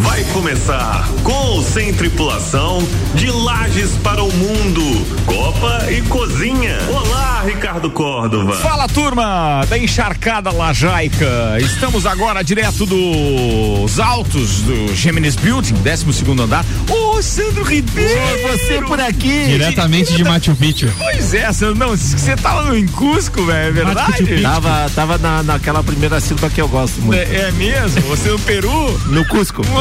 Vai começar com ou sem tripulação de Lages para o Mundo, Copa e Cozinha. Olá, Ricardo Córdova. Fala turma da encharcada lajaica. Estamos agora direto dos altos do Geminis Building, 12 segundo andar. Ô, Sandro Ribeiro! você por aqui. Diretamente de Machu Picchu. Pois é, Sandro, não, você tava em Cusco, velho, é verdade? Tava, tava na, naquela primeira sílaba que eu gosto muito. É, é mesmo? Você no Peru? No Cusco.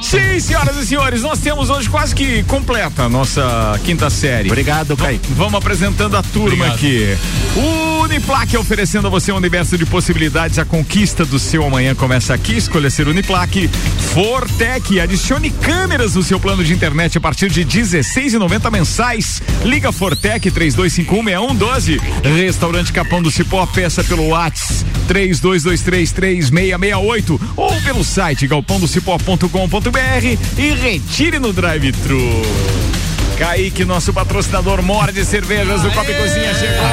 Sim, senhoras e senhores, nós temos hoje quase que completa a nossa quinta série. Obrigado, Kaique. Vamos apresentando a turma Obrigado. aqui. O Uniplaque oferecendo a você um universo de possibilidades. A conquista do seu amanhã começa aqui. Escolha ser Uniplaque. Fortec, adicione câmeras no seu plano de internet a partir de R$16,90 mensais. Liga Fortec 32516112. Restaurante Capão do Cipó, peça pelo Whats 32233668 ou pelo site galpãodocipó.com.br e retire no drive-thru. Kaique, nosso patrocinador morde cervejas do Copa e Cozinha chegou.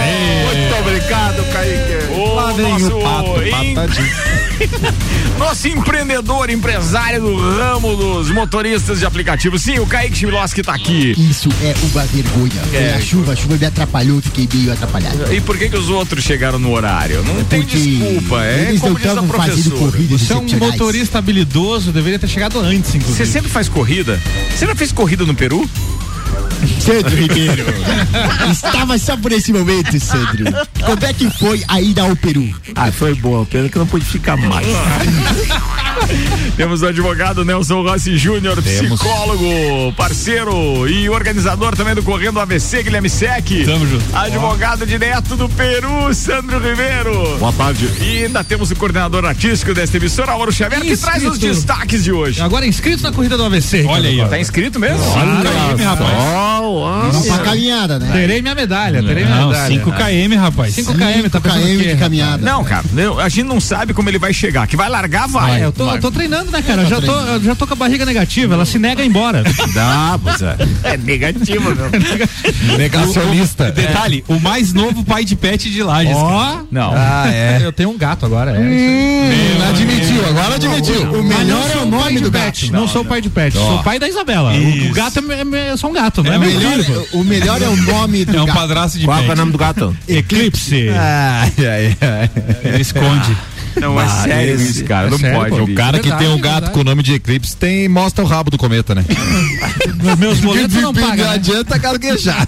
Muito obrigado, Kaique. O Lá vem nosso o pato. Nosso empreendedor, empresário do ramo dos motoristas de aplicativos. Sim, o Kaique Chimiloski tá aqui. Isso é uma vergonha. É. Foi a chuva, a chuva me atrapalhou, fiquei meio atrapalhado. E por que que os outros chegaram no horário? Não tem desculpa, é eles como não diz a professora. corridas Você é um motorista habilidoso, deveria ter chegado antes, Você inclusive. sempre faz corrida? Você já fez corrida no Peru? Sandro Ribeiro. Estava só por esse momento, Sandro. Como é que foi a ida ao Peru? Ah, foi boa. Pena que não pude ficar mais. Temos o advogado Nelson Rossi Júnior, psicólogo, parceiro e organizador também do Correndo AVC, Guilherme Sec. Tamo junto. Advogado direto do Peru, Sandro Ribeiro. Boa tarde. E ainda temos o coordenador artístico desta emissora, Mauro Xavier, que traz os destaques de hoje. Agora inscrito na corrida do AVC. Olha aí, ó. Tá inscrito mesmo? Olha aí, rapaz. Vamos pra caminhada, né? Terei minha medalha, terei minha medalha. 5 km, rapaz. 5 km, tá pensando o km quê, de rapaz? caminhada. Não, cara, a gente não sabe como ele vai chegar. Que vai largar, vai. É, eu tô, eu tô treinando, né, cara? Eu já tô, eu já tô com a barriga negativa, ela se nega a ir embora. Dá, pois é. É negativo, meu. Negacionista. Detalhe, o mais novo pai de pet de Lages. Ó, Não. ah, é. Eu tenho um gato agora, é. aí. admitiu, agora admitiu. O melhor é o nome de do pet, gato. Não, sou pai de pet, sou pai da Isabela. O, o gato é, é, é só um gato, não é, O meu melhor, filho. o melhor é o nome do É um gato. padrasto de Qual é pet. o nome do gato? Eclipse. Ai, ai, ai. Ele esconde. Não, é Ah, sério esse- isso, cara. é não sério, pode. pô. O cara que Verdade, tem um gato verdade. com o nome de Eclipse tem, mostra o rabo do cometa, né? Meus, meus boletos não pagam. Não né? adianta gaguejar.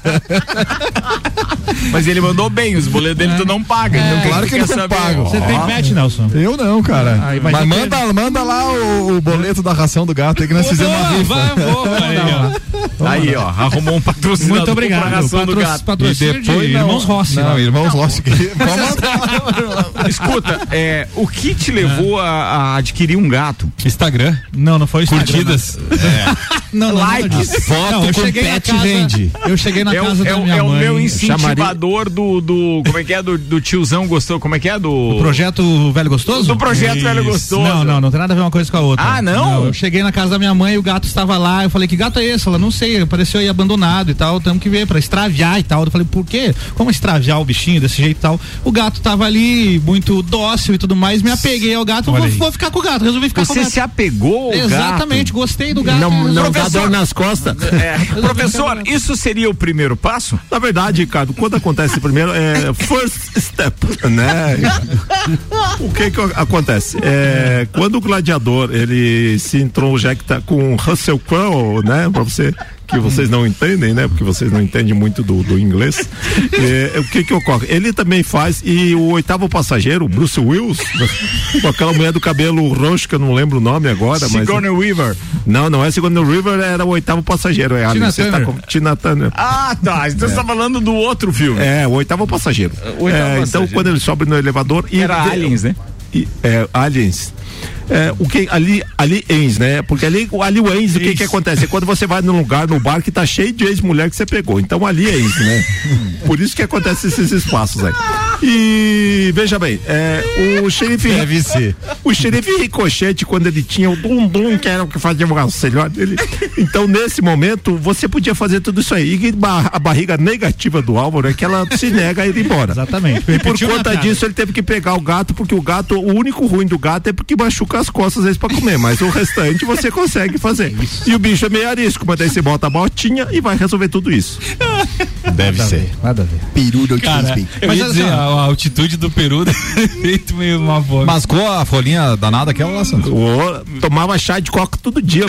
Mas ele mandou bem, os boletos dele tu não paga. então claro que quer não pago. Você tem pet, Nelson? Eu não, cara. Aí, mas manda, manda lá o, o boleto da ração do gato aí que nós fizemos uma rifa. Vai, vou, aí, ó. Aí, ó, arrumou um patrocinador Muito obrigado. pra ração do gato. E Patrocínio depois de não. Irmãos Rossi. Não, né? irmãos Rossi. que- Escuta, é, o que te levou a, a adquirir um gato? Instagram. Não, não foi Instagram, Curtidas. Não, não, não, Likes. não. Foto Não, eu com cheguei na pet casa- vende. Eu cheguei na É o, casa é da o- minha é o mãe. meu chamaria- incentivador do, do. Como é que é? Do, do tiozão gostou. Como é que é? Do. O projeto Velho Gostoso? Do projeto Velho Gostoso. Não, não, não tem nada a ver uma coisa com a outra. Ah, não? Eu cheguei na casa da minha mãe, o gato estava lá, eu falei, que gato é esse? Ela, não sei, apareceu aí abandonado e tal, temos que ver pra extraviar e tal. Eu falei, por quê? Como extraviar o bichinho desse jeito e tal? O gato tava ali, muito dócil e tudo mais, me apeguei ao gato, vou, vou ficar com o gato, resolvi ficar com o Você gato. se apegou ao Exatamente, gostei do gato. Não, não dá Professor. dor nas costas. gato? É. Professor, isso seria o primeiro passo? Na verdade, Ricardo, quando acontece primeiro é first step, né? o que que acontece? É, quando o gladiador ele se introjecta com Russell Crowe, né? Pra você que vocês não entendem, né? Porque vocês não entendem muito do, do inglês. É, o que que ocorre? Ele também faz e o oitavo passageiro, Bruce Wills, com aquela mulher do cabelo roxo que eu não lembro o nome agora, mas Sigourney Weaver. não, não é Sigourney River, era o oitavo passageiro, é Tina tá Turner. com Tina Turner. Ah, tá. Então você tá falando do outro filme. É, o oitavo passageiro. O oitavo É, então, passageiro. quando ele sobe no elevador. E Era Aliens, né? e- é, aliens. É, o que ali aliens, né? Porque ali o aliens, o que que acontece? É quando você vai num lugar, no bar que tá cheio de ex-mulher que você pegou. Então aliens, né? Por isso que acontece esses espaços aí. E veja bem, é, o xerife. Deve ser. O xerife Ricochete, quando ele tinha o Dum Dum, que era o que fazia o auxiliar dele. Então, nesse momento, você podia fazer tudo isso aí. E a barriga negativa do Álvaro é que ela se nega a ir embora. Exatamente. E por conta disso, ele teve que pegar o gato, porque o gato, o único ruim do gato é porque machuca as costas às vezes pra comer, mas o restante você consegue fazer. E o bicho é meio arisco, mas daí você bota a botinha e vai resolver tudo isso. Deve ser. Nada a ver. Peru Cara, eu Mas ia olha dizer, só. a, a altitude do Peru feito meio uma fome. Mascou a folhinha danada aquela lá, Santos. Ô, tomava chá de coca todo dia,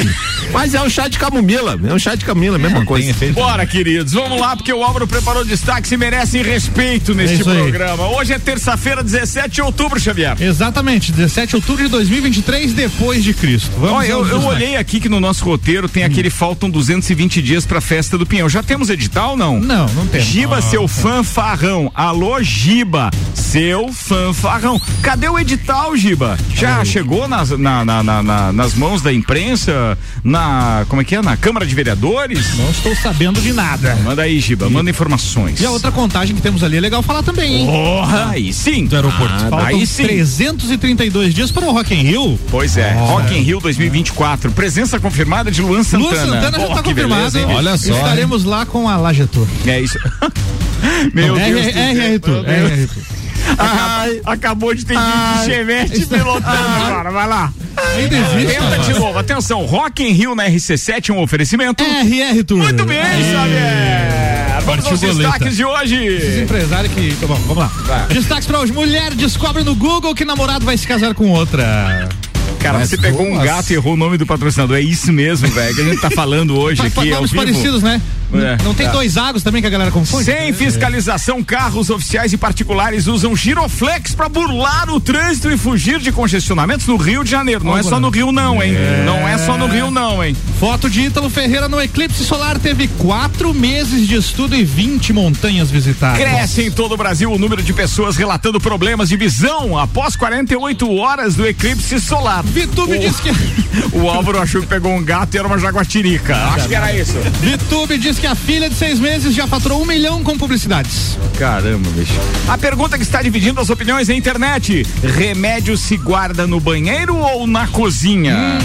mas é um chá de camomila, é um chá de camomila, mesma Tem coisa. efeito. Bora, queridos, vamos lá, porque o Álvaro preparou destaques e merecem respeito neste aí. programa. Hoje é terça-feira, 17 de outubro, Xavier. Exatamente, 17 de outubro de 2023, depois de Cristo. Vamos Ó, eu, eu olhei aqui que no nosso roteiro tem aquele faltam 220 dias pra festa do Pinhão. Já temos edital não? Não, não tem. Giba, seu fanfarrão. Alô, Giba, seu fanfarrão. Cadê o edital, Giba? Já chegou nas, na- na- na- na- nas mãos da imprensa? Na. Como é que é? Na Câmara de Vereadores? Não estou sabendo de nada. Manda aí, Giba, manda informações. E a outra contagem que temos ali é legal falar também, hein? Porra, aí sim. Do aeroporto. Faltam aí sim. 332 dias para o Rock in Rio. Pois é, Rock in Rio 2024. Presença confirmada de Luan Santana. Luan Santana já está confirmado. beleza, hein? Olha só, Estaremos lá com a Laje Tour. É isso. Meu Deus. Meu Deus. RR Ai, acabou de ter vídeo de Chevette pilotando agora. Vai lá. Tenta de novo. Atenção, Rock in Rio na RC7, um oferecimento. RR Tour. Muito bem, Xavier. Vamos aos boleta. destaques de hoje. Empresário que. Tá bom, vamos lá. Vai. Destaques para hoje. Mulher descobre no Google que namorado vai se casar com outra. Cara, Mas você pegou um gato e errou o nome do patrocinador. É isso mesmo, velho, que a gente tá falando hoje Pa- aqui. ao Nomes vivo. parecidos, né? É. Não tem É. dois águas também que a galera confunde? Sem fiscalização, carros oficiais e particulares usam giroflex para burlar o trânsito e fugir de congestionamentos no Rio de Janeiro. Não é só no Rio, não, hein? Não é só no Rio, não, hein? Foto de Ítalo Ferreira no eclipse solar teve quatro meses de estudo e 20 montanhas visitadas. Cresce em todo o Brasil o número de pessoas relatando problemas de visão após 48 horas do eclipse solar. Vitube o, diz que o Álvaro achou que pegou um gato e era uma jaguatirica. Acho que era isso. Vitube diz que a filha de seis meses já faturou um milhão com publicidades. Caramba, bicho. A pergunta que está dividindo as opiniões na internet: remédio se guarda no banheiro ou na cozinha?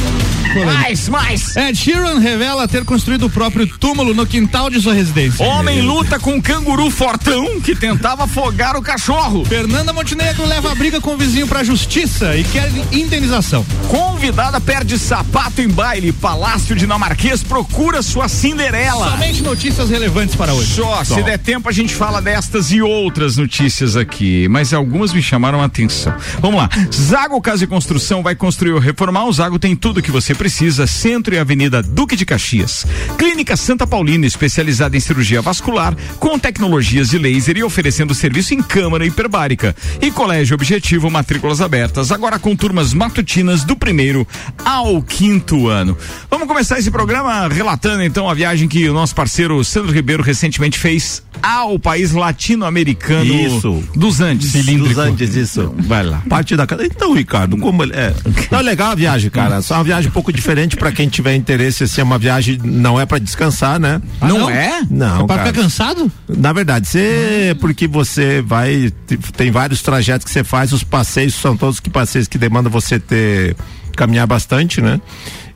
mais, mais. Ed Sheeran revela ter construído o próprio túmulo no quintal de sua residência. Homem luta com um canguru fortão que tentava afogar o cachorro. Fernanda Montenegro leva a briga com o vizinho pra justiça e quer indenização. Convidada perde sapato em baile. Palácio dinamarquês procura sua Cinderela. Somente notícias relevantes para hoje. Só, se der tempo a gente fala destas e outras notícias aqui, mas algumas me chamaram a atenção. Vamos lá. Zago Casa e Construção vai construir ou reformar. O Zago tem tudo que você precisa. Centro e Avenida Duque de Caxias. Clínica Santa Paulina, especializada em cirurgia vascular, com tecnologias de laser e oferecendo serviço em câmara hiperbárica. E Colégio Objetivo, matrículas abertas, agora com turmas matutinas do primeiro ao quinto ano. Vamos começar esse programa relatando então a viagem que o nosso parceiro Sandro Ribeiro recentemente fez ao país latino-americano Isso. dos Andes. Dos Andes, isso. Vai lá. Parte da casa. Então, Ricardo, como ele é. Não, é legal a viagem, cara. Só uma viagem um pouco diferente pra quem tiver interesse, assim, é uma viagem, não é pra descansar, né? não, não? é? Não, Pra cara. ficar cansado? Na verdade, você, porque você vai, te- tem vários trajetos que você faz, os passeios são todos que passeios que demandam você ter, caminhar bastante, né?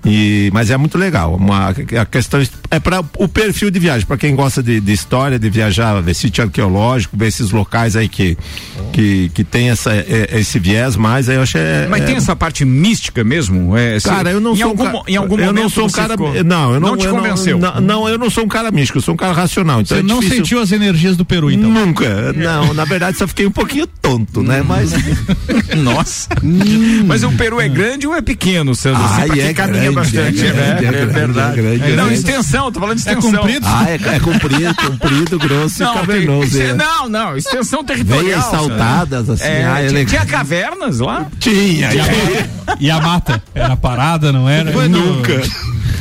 E, mas é muito legal. Uma, a questão é para o perfil de viagem, para quem gosta de, de história, de viajar, ver sítio arqueológico, ver esses locais aí que, que, que tem essa, é- esse viés mais, aí eu acho é, Mas é- tem essa parte mística mesmo? É, se- Cara, eu não em sou algum, um mo- em algum eu não sou um cara, ficou- não, eu não, não te eu convenceu. Não, não, eu não sou um cara místico, eu sou um cara racional, então Você é não difícil. sentiu as energias do Peru, então? Nunca, não, na verdade só fiquei um pouquinho tonto, né? Mas Nossa. Mas o Peru é grande ou é pequeno, Sandro? Pra quem é grande, bastante, é né? grande, é verdade. é grande, é não, extensão, tô falando de É extensão. comprido? ah, é, é comprido, comprido, grosso Não, e tem- cavernoso. cê- é. não, não, extensão territorial. Veias saltadas, assim, É, ah, é tinha, tinha cavernas lá? Tinha, E a mata? Era parada, não era? nunca.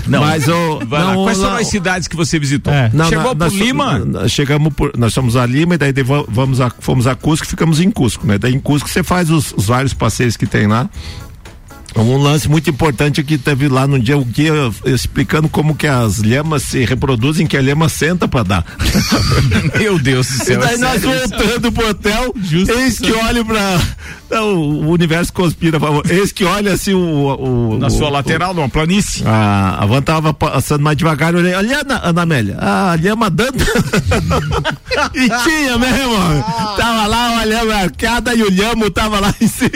Não. Mas o. Não, Quais foram as cidades que você visitou? É. não, Chegou na- por Lima? chegamos por, nós fomos a Lima e daí vamos a, fomos a Cusco e ficamos em Cusco, né? Daí em Cusco você faz os, os vários passeios que tem lá. Um lance muito importante que teve lá no dia o guia explicando como que as lhamas se reproduzem, que a lhama senta pra dar. Meu Deus do E céu. daí é nós sério voltando pro hotel, eis que olho pra. Não, o universo conspira, por favor. Eis que olha assim o. o Na o- sua o- lateral, numa planície. A, a van tava passando mais devagar, eu olhei, olha Ana, Ana Amélia, a lhama dando. e tinha mesmo, tava lá uma lhama arcada e o lhamo tava lá em cima.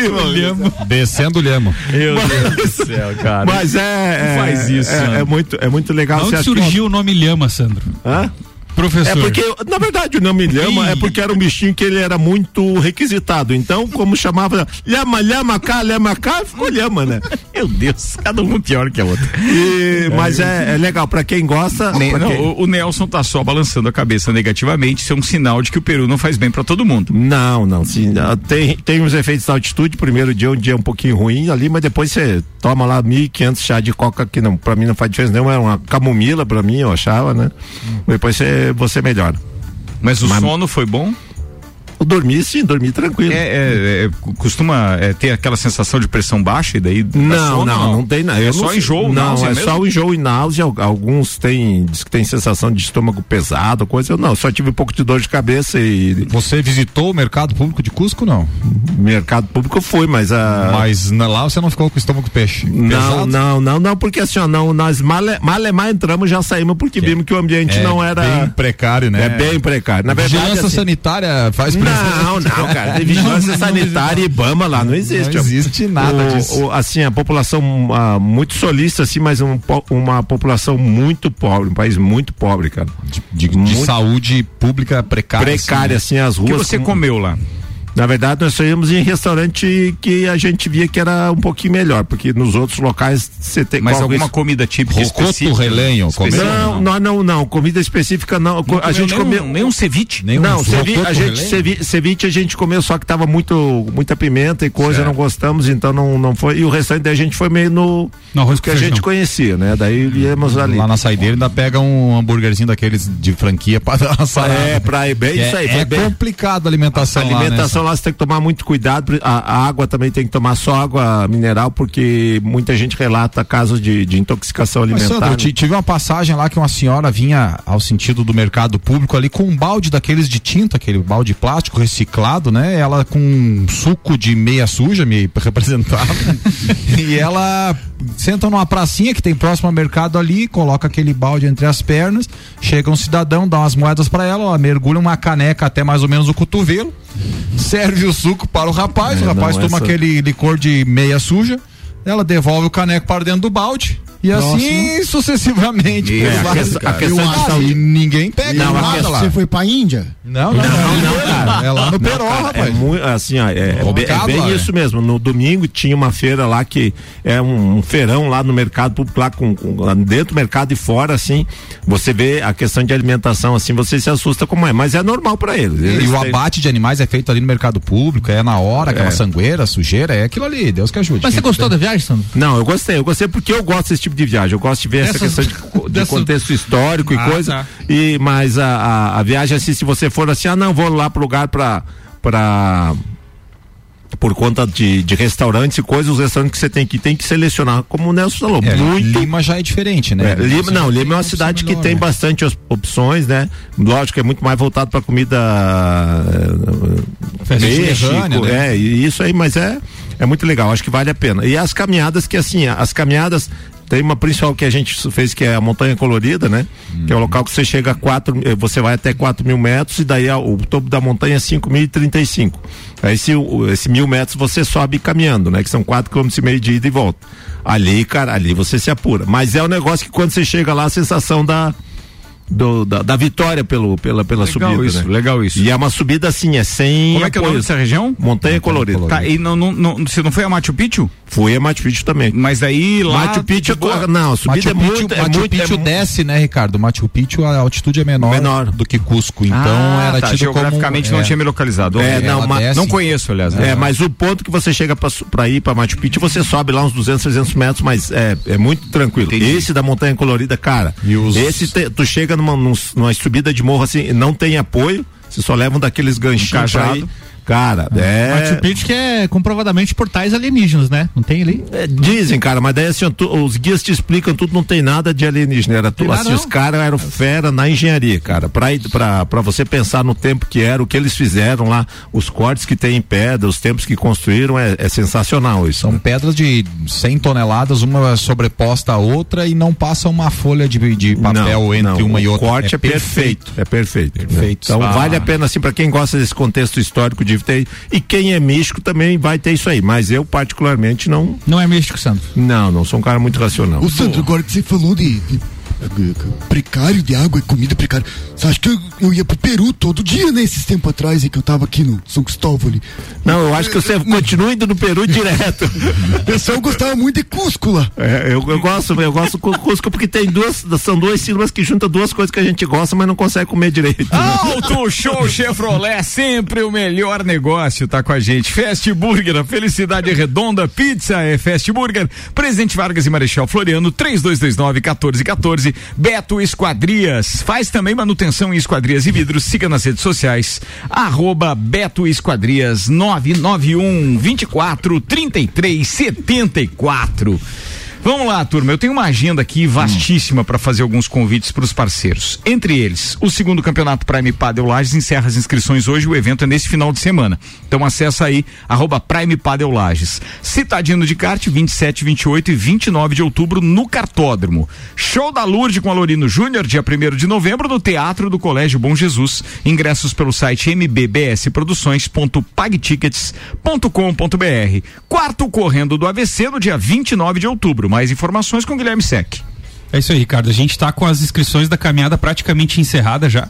Descendo o lhamo. Meu Mas- Deus do céu, cara. Mas é. é faz isso, é, é muito, é muito legal. Onde surgiu o nome Lhama, Sandro? Hã? Professor. É porque, na verdade, o nome lhama Ih. é porque era um bichinho que ele era muito requisitado. Então, como chamava lhama, lhama cá, lhama cá, ficou lhama, né? Meu Deus, cada um pior que a outra. E- mas é, é legal, pra quem gosta. Nem- pra não, quem- o, o Nelson tá só balançando a cabeça negativamente, isso é um sinal de que o Peru não faz bem pra todo mundo. Não, não, sim. ah, Tem, tem os efeitos da altitude. Primeiro dia, um dia um pouquinho ruim ali, mas depois você toma lá 1.500 chá de coca, que não, pra mim não faz diferença nenhuma. É uma camomila pra mim, eu achava, né? Depois você, você melhora. Mas o Mas- sono foi bom? Eu dormi, sim, dormi tranquilo. É, é, é, costuma é, ter aquela sensação de pressão baixa e daí. Não, sono, não, não, tem nada. É Eu só enjoo, Não, náusea é mesmo? só enjoo e náusea. Al- Alguns têm, diz que tem sensação de estômago pesado, coisa. Eu não, só tive um pouco de dor de cabeça e Você visitou o mercado público de Cusco, não? mercado público eu fui, mas a. Mas na- lá você não ficou com o estômago peixe. Não, pesado? não, não, não, porque assim, ó, não, nós male, malemar entramos já saímos porque vimos que o ambiente É não era. bem precário, né? É bem precário. Na verdade, Vigilância assim, sanitária faz Não, não, cara. Tem vigilância sanitária e Ibama lá, não existe. Não existe nada O- disso. o- assim, a população ah, muito solista, assim, mas um uma população muito pobre, um país muito pobre, cara. De, de Muito saúde pública precária. Precária, assim, assim, as O que ruas. você com- comeu lá? Na verdade, nós só íamos em restaurante que a gente via que era um pouquinho melhor, porque nos outros locais você tem Mas alguma comida típica Rocoto, específica? relenho, Específica? Não, não, não, não, comida específica não. Não a gente nem comeu um, nem um ceviche? Nem um não, cevi, rocoto a gente relenho? cevi, ceviche a gente comeu só que tava muito muita pimenta e coisa, Certo. não gostamos, então não não foi. E o restante daí a gente foi meio no No arroz que a gente conhecia, né? Daí íamos ali. Lá na saideira ainda pega um hambúrguerzinho daqueles de franquia uma sarada. É, pra ir bem, É, isso aí, é foi bem. complicado a alimentação, A alimentação lá, você tem que tomar muito cuidado. A, a água também tem que tomar só água mineral, porque muita gente relata casos de, de intoxicação Mas, alimentar. Sandro, eu né? ti- tive uma passagem lá que uma senhora vinha ao sentido do mercado público ali com um balde daqueles de tinta, aquele balde plástico reciclado, né? Ela com um suco de meia suja me representava. e ela senta numa pracinha que tem próximo ao mercado ali, coloca aquele balde entre as pernas, chega um cidadão, dá umas moedas pra ela, ela mergulha uma caneca até mais ou menos o cotovelo, serve o suco para o rapaz, É, o rapaz toma essa- aquele licor de meia suja, ela devolve o caneco para dentro do balde. E assim sucessivamente. É, a questão- a E questão o de aço, saúde- e ninguém pega Não, nada questão- lá. Você foi pra Índia? Não, não, não, É lá no Peró, Cara, rapaz. É muito, assim, ó, é, é bem, é Complicado bem lá, isso mesmo. No domingo tinha uma feira lá que é um, um feirão lá no mercado público, lá, com, com- lá dentro do mercado e fora, assim. Você vê a questão de alimentação, assim, você se assusta como é, mas é normal pra eles. E o abate de animais é feito ali no mercado público, é na hora, aquela sangueira, sujeira, é aquilo ali, Deus que ajude. Mas você gostou da viagem, Sandro? Não, eu gostei, eu gostei porque eu gosto desse tipo de viagem. Eu gosto de ver essa questão de, co- de dessas- contexto histórico e Ah, coisa. tá. E, mas a, a, a viagem, assim, se você for assim, ah, não, vou lá pro lugar pra. pra por conta de, de restaurantes e coisas, os restaurantes que você tem que tem que selecionar, como o Nelson falou, É, muito Lima já é diferente, né? é, Lima, não, Lima é uma cidade que melhor, tem né? bastante op- opções, né? Lógico, é muito mais voltado para comida eh, peixe, co- né? é, isso aí, mas é é muito legal, acho que vale a pena. E as caminhadas que assim, as caminhadas tem uma principal que a gente fez que é a montanha colorida, né? Que é o local que você chega a quatro, eh, você vai até 4 mil metros e daí o topo da montanha é 5.035. Aí o- esse mil metros você sobe caminhando, né? Que são quatro quilômetros e meio de ida e volta. Ali, cara, ali você se apura. Mas é um negócio que quando você chega lá, a sensação da, do- da, da vitória pelo, pela, pela Legal subida. isso, né? legal isso. E é uma subida assim, é sem. Como é que é o nome dessa região? Montanha colorida. Colorida. Tá, e não, não, não, você não foi a Machu Picchu? Fui a Machu Picchu também. Mas aí lá. Machu Picchu, não, a subida Machu é Picchu, muito. é Machu muito, é Picchu mu- desce, né, Ricardo? Machu Picchu a altitude é menor, Menor. do que Cusco, então Ah, era tá, tido geograficamente como, não é, tinha me localizado. É, Ok. não, ma-. Não conheço, aliás. né? É, mas o ponto que você chega pra, pra ir pra Machu Picchu, você sobe lá uns 200, 300 metros, mas é, é muito tranquilo. Entendi. Esse da Montanha Colorida, cara, E os- esse te- tu chega numa, num- numa subida de morro assim, não tem apoio, você só leva um daqueles ganchinhos pra cajado. Cara, Machu é. Picchu que é comprovadamente portais alienígenas, né? Não tem ali? é, Dizem, cara, mas daí assim, tu- os guias te explicam tudo, não tem nada de alienígena. Era nada, assim, os caras eram fera na engenharia, cara. Pra, pra, pra você pensar no tempo que era, o que eles fizeram lá, os cortes que tem em pedra, os tempos que construíram, é, é sensacional isso. São pedras de 100 toneladas, uma sobreposta à outra e não passa uma folha de, de papel Não, entre não, uma e o outra. corte é, perfeito. É perfeito. né? Perfeito. Então Ah. vale a pena, assim, para quem gosta desse contexto histórico de ter. E quem é místico também vai ter isso aí. Mas eu, particularmente, não. Não é místico, Sandro. Não, não sou um cara muito racional. Ô Sandro, agora que você falou de- de- precário de água e comida precária, você acha que eu, eu ia pro Peru todo dia, né? Esses tempos atrás, aí que eu tava aqui no São Cristóvão ali. Não, eu acho que você continua indo no Peru direto. O pessoal gostava muito de Cusco lá. É, eu, eu gosto, eu gosto com Cusco porque tem duas, são duas sílabas que juntam duas coisas que a gente gosta, mas não consegue comer direito. Auto Show Chevrolet, sempre o melhor negócio, tá com a gente. Fast Burger, a felicidade é redonda, pizza é Fast Burger, Presidente Vargas e Marechal Floriano, 3229 1414, Beto Esquadrias, faz também manutenção em esquadrias e vidros, siga nas redes sociais, arroba Beto Esquadrias 991 24 33 74. Vamos lá, turma. Eu tenho uma agenda aqui vastíssima para fazer alguns convites para os parceiros. Entre eles, o segundo campeonato Prime Padel Lages encerra as inscrições hoje. O evento é nesse final de semana. Então acessa aí arroba Prime Padel Lages. Citadino de kart 27, 28 e 29 de outubro no Cartódromo. Show da Lourdes com Alorino Júnior dia 1 de novembro no Teatro do Colégio Bom Jesus. Ingressos pelo site mbbsproduções.pagtickets.com.br. Quarto correndo do AVC no dia 29 de outubro. Mais informações com Guilherme Sec. É isso aí, Ricardo. A gente está com as inscrições da caminhada praticamente encerradas já.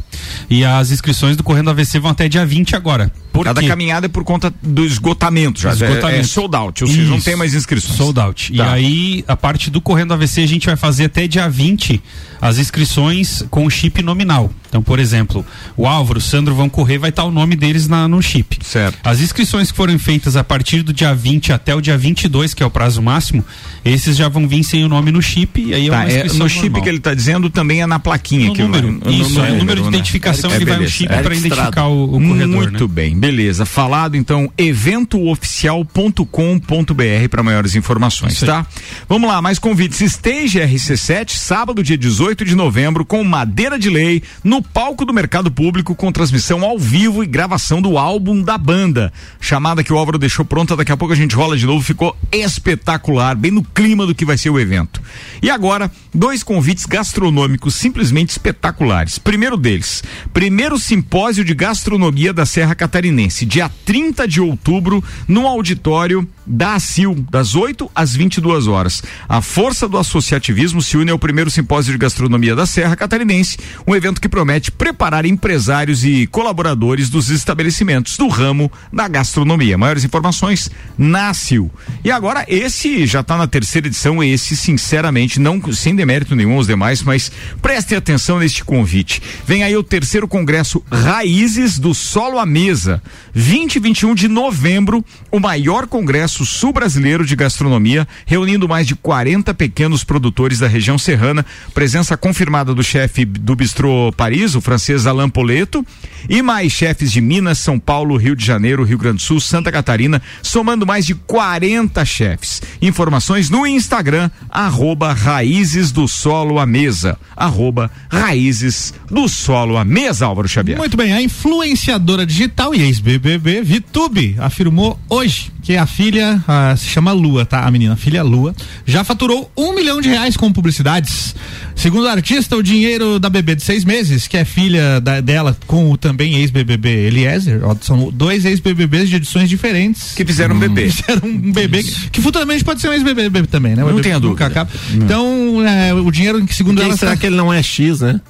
E as inscrições do Correndo AVC vão até dia 20 agora. Por Cada quê? caminhada é por conta do esgotamento já. Esgotamento. É, é sold out, ou seja, não tem mais inscrições. Sold out. E Tá. aí, a parte do Correndo AVC, a gente vai fazer até dia 20 as inscrições com chip nominal. Então, por exemplo, o Álvaro, o Sandro vão correr, vai estar o nome deles na, no chip. Certo. As inscrições que foram feitas a partir do dia 20 até o dia 22, que é o prazo máximo, esses já vão vir sem o nome no chip. E aí é Tá, uma é, inscrição no chip normal. que ele está dizendo também é na plaquinha. No que número. vai- Isso, é o número de né? identificação É, que vai beleza. chip Eric para identificar o, o corredor. Muito né? bem, beleza. Falado então, eventooficial.com.br para maiores informações, tá? Vamos lá, mais convites. Stage RC7, sábado, dia 18 de novembro, com Madeira de Lei, no palco do Mercado Público, com transmissão ao vivo e gravação do álbum da banda. Chamada que o Álvaro deixou pronta, daqui a pouco a gente rola de novo, ficou espetacular, bem no clima do que vai ser o evento. E agora, dois convites gastronômicos simplesmente espetaculares. Primeiro deles, primeiro simpósio de gastronomia da Serra Catarinense, dia 30 de outubro, no auditório da ACIL, das 8 às 22 horas. A força do associativismo se une ao primeiro simpósio de gastronomia da Serra Catarinense, um evento que promete preparar empresários e colaboradores dos estabelecimentos do ramo da gastronomia. Maiores informações na ACIL. E agora esse já está na terceira edição, esse sinceramente não sem demérito nenhum aos demais, mas prestem atenção neste convite. Vem aí o terceiro congresso Raízes do Solo à Mesa, 20 e 21 de novembro, o maior congresso sul-brasileiro de gastronomia, reunindo mais de 40 pequenos produtores da região serrana, presença confirmada do chefe do Bistrô Paris, o francês Alain Poleto, e mais chefes de Minas, São Paulo, Rio de Janeiro, Rio Grande do Sul, Santa Catarina, somando mais de 40 chefes. Informações no Instagram, arroba Raízes do Solo à Mesa. Arroba Raízes do Solo à Mesa, Álvaro Xavier. Muito bem, a influenciadora digital e ex-BBB, Vitube, afirmou hoje que a filha ah, se chama Lua, tá? A menina, a filha Lua, já faturou um milhão de reais com publicidades. Segundo a artista, o dinheiro da bebê de seis meses, que é filha da- dela com o também ex-BBB Eliezer, ó, são dois ex-BBBs de edições diferentes. Que fizeram um bebê. Fizeram um bebê que, que futuramente pode ser um ex-BBB também, né? O Não nunca dúvida. acaba. Então, é, o dinheiro que segundo Quem ela será tá- que ele não é X, né?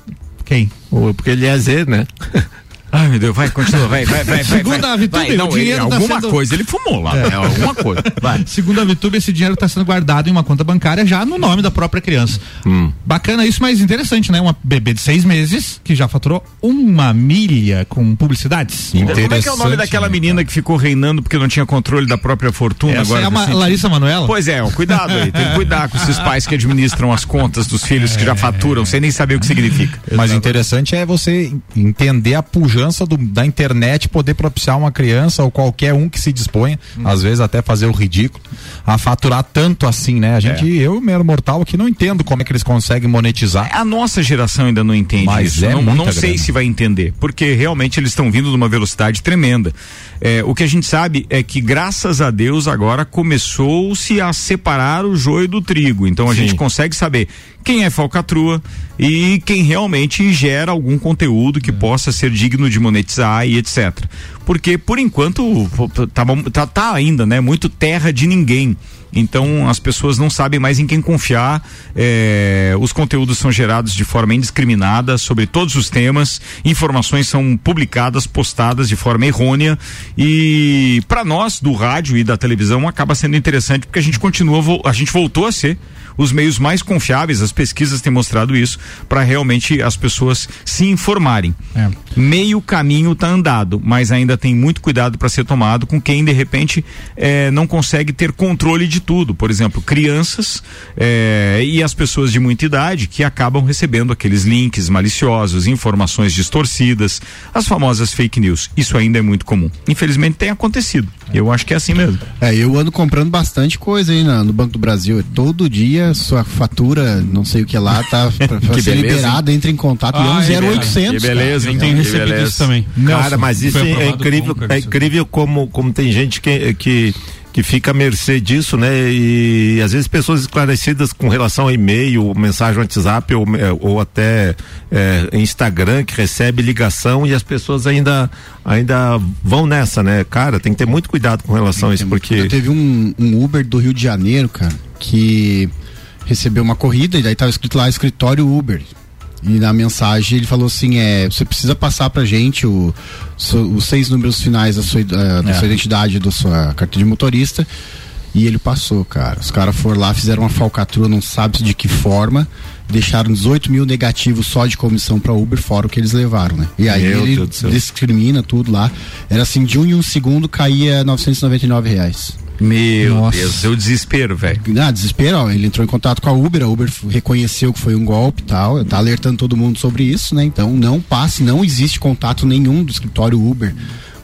Quem? Ou porque ele é Z, né? Ai, meu Deus, vai, continua, vai, vai, vai. vai, Segundo vai. a Vitube, Vai, não, o dinheiro ele- tá alguma sendo- coisa ele fumou lá, né? Alguma coisa. Vai. Segundo a Vitube, esse dinheiro está sendo guardado em uma conta bancária já no nome da própria criança. Bacana isso, mas interessante, né? Uma bebê de seis meses que já faturou uma milha com publicidades. Como é que é o nome daquela né, menina que ficou reinando porque não tinha controle da própria fortuna Essa agora? é a Ma- recente? Larissa Manoela? Pois é, ó, cuidado aí, tem que cuidar com esses pais que administram as contas dos filhos que já faturam, sem nem saber o que significa. Mas interessante é você entender a pujança segurança do- da internet poder propiciar uma criança ou qualquer um que se disponha, às vezes até fazer o ridículo, a faturar tanto assim, né? A gente, eu, mero mortal aqui, não entendo como é que eles conseguem monetizar. A nossa geração ainda não entende Mas isso. é não não sei grana. se vai entender, porque realmente eles estão vindo numa velocidade tremenda. É, o que a gente sabe é que, graças a Deus, agora começou-se a separar o joio do trigo. Então a Sim. gente consegue saber quem é falcatrua e quem realmente gera algum conteúdo que possa ser digno de monetizar e etc. Porque, por enquanto, tá, tá, tá ainda, né? Muito terra de ninguém. Então as pessoas não sabem mais em quem confiar. é, os conteúdos são gerados de forma indiscriminada sobre todos os temas. Informações são publicadas, postadas de forma errônea. E para nós do rádio e da televisão acaba sendo interessante porque a gente continua, a gente voltou a ser os meios mais confiáveis. As pesquisas têm mostrado isso para realmente as pessoas se informarem. É. Meio caminho está andado, mas ainda tem muito cuidado para ser tomado com quem de repente eh, não consegue ter controle de tudo. Por exemplo, crianças eh, e as pessoas de muita idade que acabam recebendo aqueles links maliciosos, informações distorcidas, as famosas fake news. Isso ainda é muito comum. Infelizmente tem acontecido. Eu acho que é assim mesmo. É, eu ando comprando bastante coisa aí na- no Banco do Brasil. Todo dia sua fatura, não sei o que lá, tá pra, pra Que ser beleza, liberada, entra em contato. Ah, e é é um verdade. 0800. Que beleza, tenho Que recebido beleza. isso também. Cara, mas isso é incrível, é incrível como, como tem gente que, que, que fica à mercê disso, né? E às vezes pessoas esclarecidas com relação a e-mail, mensagem WhatsApp ou, eh, ou até eh, Instagram que recebe ligação e as pessoas ainda ainda vão nessa, né? Cara, tem que ter muito cuidado com relação a isso, porque Eu teve um, um Uber do Rio de Janeiro, cara, que recebeu uma corrida e daí tava escrito lá escritório Uber. E na mensagem ele falou assim: é, você precisa passar pra gente o, so- os seis números finais da sua, id- eh, da sua identidade, da sua carta de motorista. E ele passou, cara. Os caras foram lá, fizeram uma falcatrua, não sabe de que forma. Deixaram 18 mil negativos só de comissão pra Uber, fora o que eles levaram, né? E aí Meu ele discrimina tudo lá. Era assim, de um em um segundo caía 999 reais. Meu Nossa. Deus, é o desespero, velho. Ah, desespero, ó, ele entrou em contato com a Uber, a Uber reconheceu que foi um golpe e tal, tá alertando todo mundo sobre isso, né? Então não passe, não existe contato nenhum do escritório Uber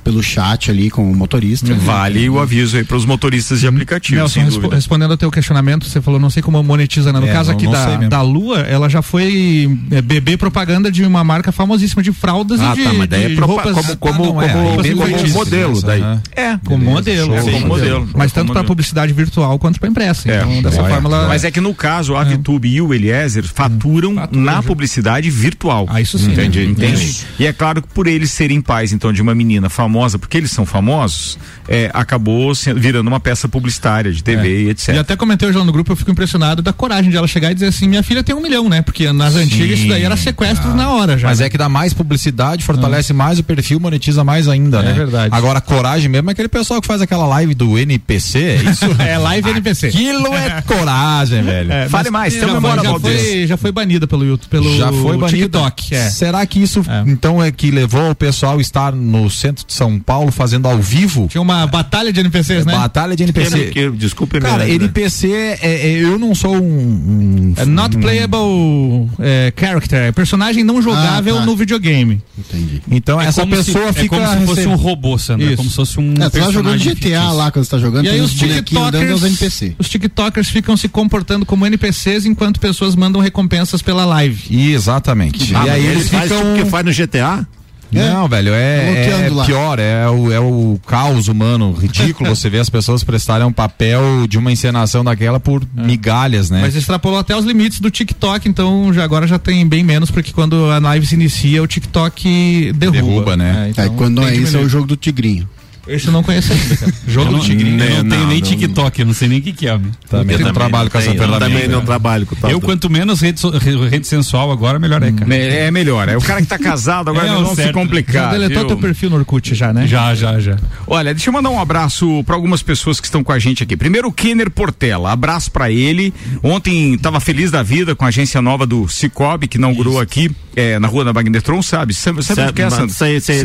pelo chat ali com o motorista. Vale o aviso aí para os motoristas de aplicativo, Nelson, sem respo- dúvida. respondendo ao teu questionamento, você falou, não sei como monetiza, né? No É, caso não- aqui não da, da Lua, ela já foi é, bebê propaganda de uma marca famosíssima de fraldas Ah, e de, tá, mas daí é de propa- roupas. como- como- Ah, não, é, como- como infantis. modelo, daí. É, Como modelo, show. é, como Como modelo. Mas É, tanto como para publicidade virtual quanto para impressa. É. Então, dessa Olha, forma ela. Mas é que no caso, a VTube e o Eliezer faturam Faturam, na publicidade virtual. Ah, isso sim. Entendi, né? entende? Isso. E é claro que por eles serem pais, então, de uma menina famosa, porque eles são famosos, é, acabou se- virando uma peça publicitária de TV e etc. E até comentei hoje lá no grupo, eu fico impressionado da coragem de ela chegar e dizer assim: minha filha tem um milhão, né? Porque nas antigas isso daí era sequestro na hora já. Mas né? é que dá mais publicidade, fortalece mais o perfil, monetiza mais ainda, né? É verdade. Agora, coragem mesmo é aquele pessoal que faz aquela live do NPC, é isso? É live NPC. Aquilo é coragem, velho. É, Fale mais, já, memória, já, foi, já foi banida pelo YouTube, pelo Já foi banida. TikTok. É. Será que isso É. então é que levou o pessoal a estar no centro de São Paulo fazendo ao vivo? Tinha uma batalha de NPCs, né? Batalha de NPC. que, desculpe Cara, né? NPC, é, é- eu não sou um. um É not playable é, character, é personagem não jogável Ah, tá. no videogame. Entendi. Então É essa como se- pessoa é fica. como se fosse um robô, Sandra. É como se fosse um. É, tu tá jogando GTA fictício. lá quando você tá jogando, E aí tem os TikTokers, NPC. os TikTokers ficam se comportando como NPCs enquanto pessoas mandam recompensas pela live. Exatamente. Ah, e aí eles faz ficam. tipo que faz no GTA? Não, velho, é, Bloqueando é pior, é o, é o caos humano ridículo você vê as pessoas prestarem um papel de uma encenação daquela por migalhas, né? Mas extrapolou até os limites do TikTok, então já agora já tem bem menos, porque quando a live se inicia, o TikTok derruba. Derruba, né? É, então Aí quando não é isso, é o jogo do Tigrinho. Esse eu não conheço ainda, cara. Eu Jogo não, do Tigrinho. eu não Não, tenho nem não. TikTok, eu não sei nem o que, que é. Também não trabalho com essa eu ferramenta. também não trabalho com tal. Eu, quanto menos rede, so- rede sensual agora, melhor é, cara. É, é melhor. É o cara que tá casado, agora É, não se certo. Já complicar. deletou viu? teu perfil no Orkut já, né? Já, já, já. Olha, deixa eu mandar um abraço para algumas pessoas que estão com a gente aqui. Primeiro, o Kenner Portela. Abraço para ele. Ontem estava feliz da vida com a agência nova do Cicobi, que inaugurou aqui é, na rua da Magnetron, sabe? Sabe, sabe o que é, Sandro? Sei, sei,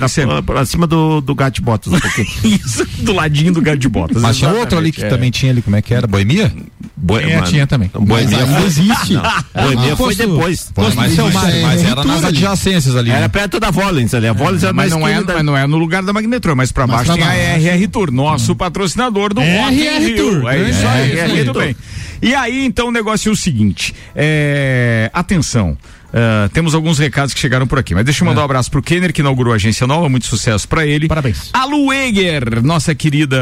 acima do, do gato botas um pouquinho. Isso, do ladinho do gato de botas. Mas tinha outro ali que é. também tinha ali, como é que era? Boemia? Tinha, mano, tinha também. Boemia ainda existe. Boemia Ah, foi depois. mas é era nas ali. adjacências ali. Era né? perto da Volens ali. A Volens era Mas mais não, é, da- mas não é no lugar da Magnetrô, mas pra baixo tem a. RR Tour, nosso patrocinador do RR. Tour, É isso aí, é, aí. bem. E aí, então, o negócio é o seguinte, é, atenção, ah, temos alguns recados que chegaram por aqui, mas deixa eu mandar um abraço pro Kenner, que inaugurou a agência nova, muito sucesso pra ele. Parabéns. A Lu Eger, nossa querida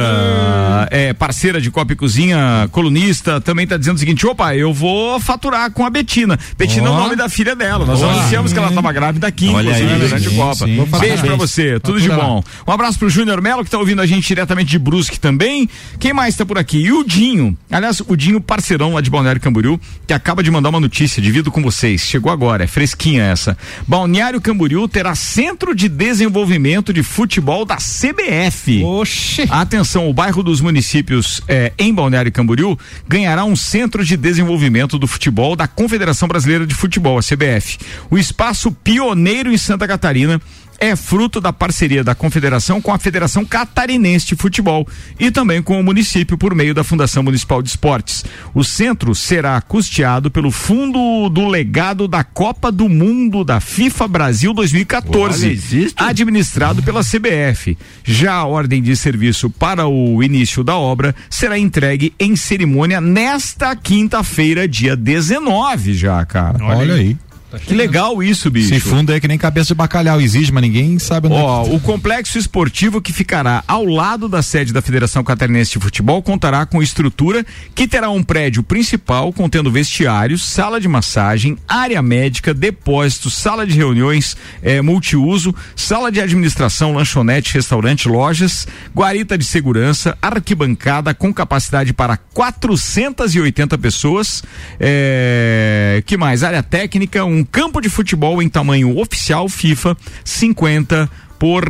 é, parceira de Copa e Cozinha, colunista, também tá dizendo o seguinte: opa, eu vou faturar com a Betina. Betina é o nome da filha dela. Nós anunciamos que ela estava grávida aqui, Olha inclusive, aí, durante sim, a Copa. sim. Beijo Parabéns. você, tudo de Fatura lá. bom. Um abraço pro Júnior Melo, que tá ouvindo a gente diretamente de Brusque também. Quem mais tá por aqui? E o Dinho. Aliás, o Dinho, parceirão lá de Balneário Camboriú, que acaba de mandar uma notícia, divido com vocês. Chegou agora, é fresquinha essa. Balneário Camboriú terá centro de desenvolvimento de futebol da CBF. Oxê. Atenção, o bairro dos municípios eh, em Balneário Camboriú ganhará um centro de desenvolvimento do futebol da Confederação Brasileira de Futebol, a CBF. O espaço pioneiro em Santa Catarina é fruto da parceria da Confederação com a Federação Catarinense de Futebol e também com o município por meio da Fundação Municipal de Esportes. O centro será custeado pelo Fundo do Legado da Copa do Mundo da FIFA Brasil 2014 Olha, existe? administrado pela CBF. Já a ordem de serviço para o início da obra será entregue em cerimônia nesta quinta-feira, dia 19 já, cara. Olha aí. Que legal isso, bicho. Se funda é que nem cabeça de bacalhau, exige, mas ninguém sabe onde é Ó, que- o complexo esportivo que ficará ao lado da sede da Federação Catarinense de Futebol contará com estrutura que terá um prédio principal contendo vestiários, sala de massagem, área médica, depósito, sala de reuniões, eh, multiuso, sala de administração, lanchonete, restaurante, lojas, guarita de segurança, arquibancada com capacidade para 480 pessoas, eh, que mais? Área técnica, um campo de futebol em tamanho oficial FIFA 50 por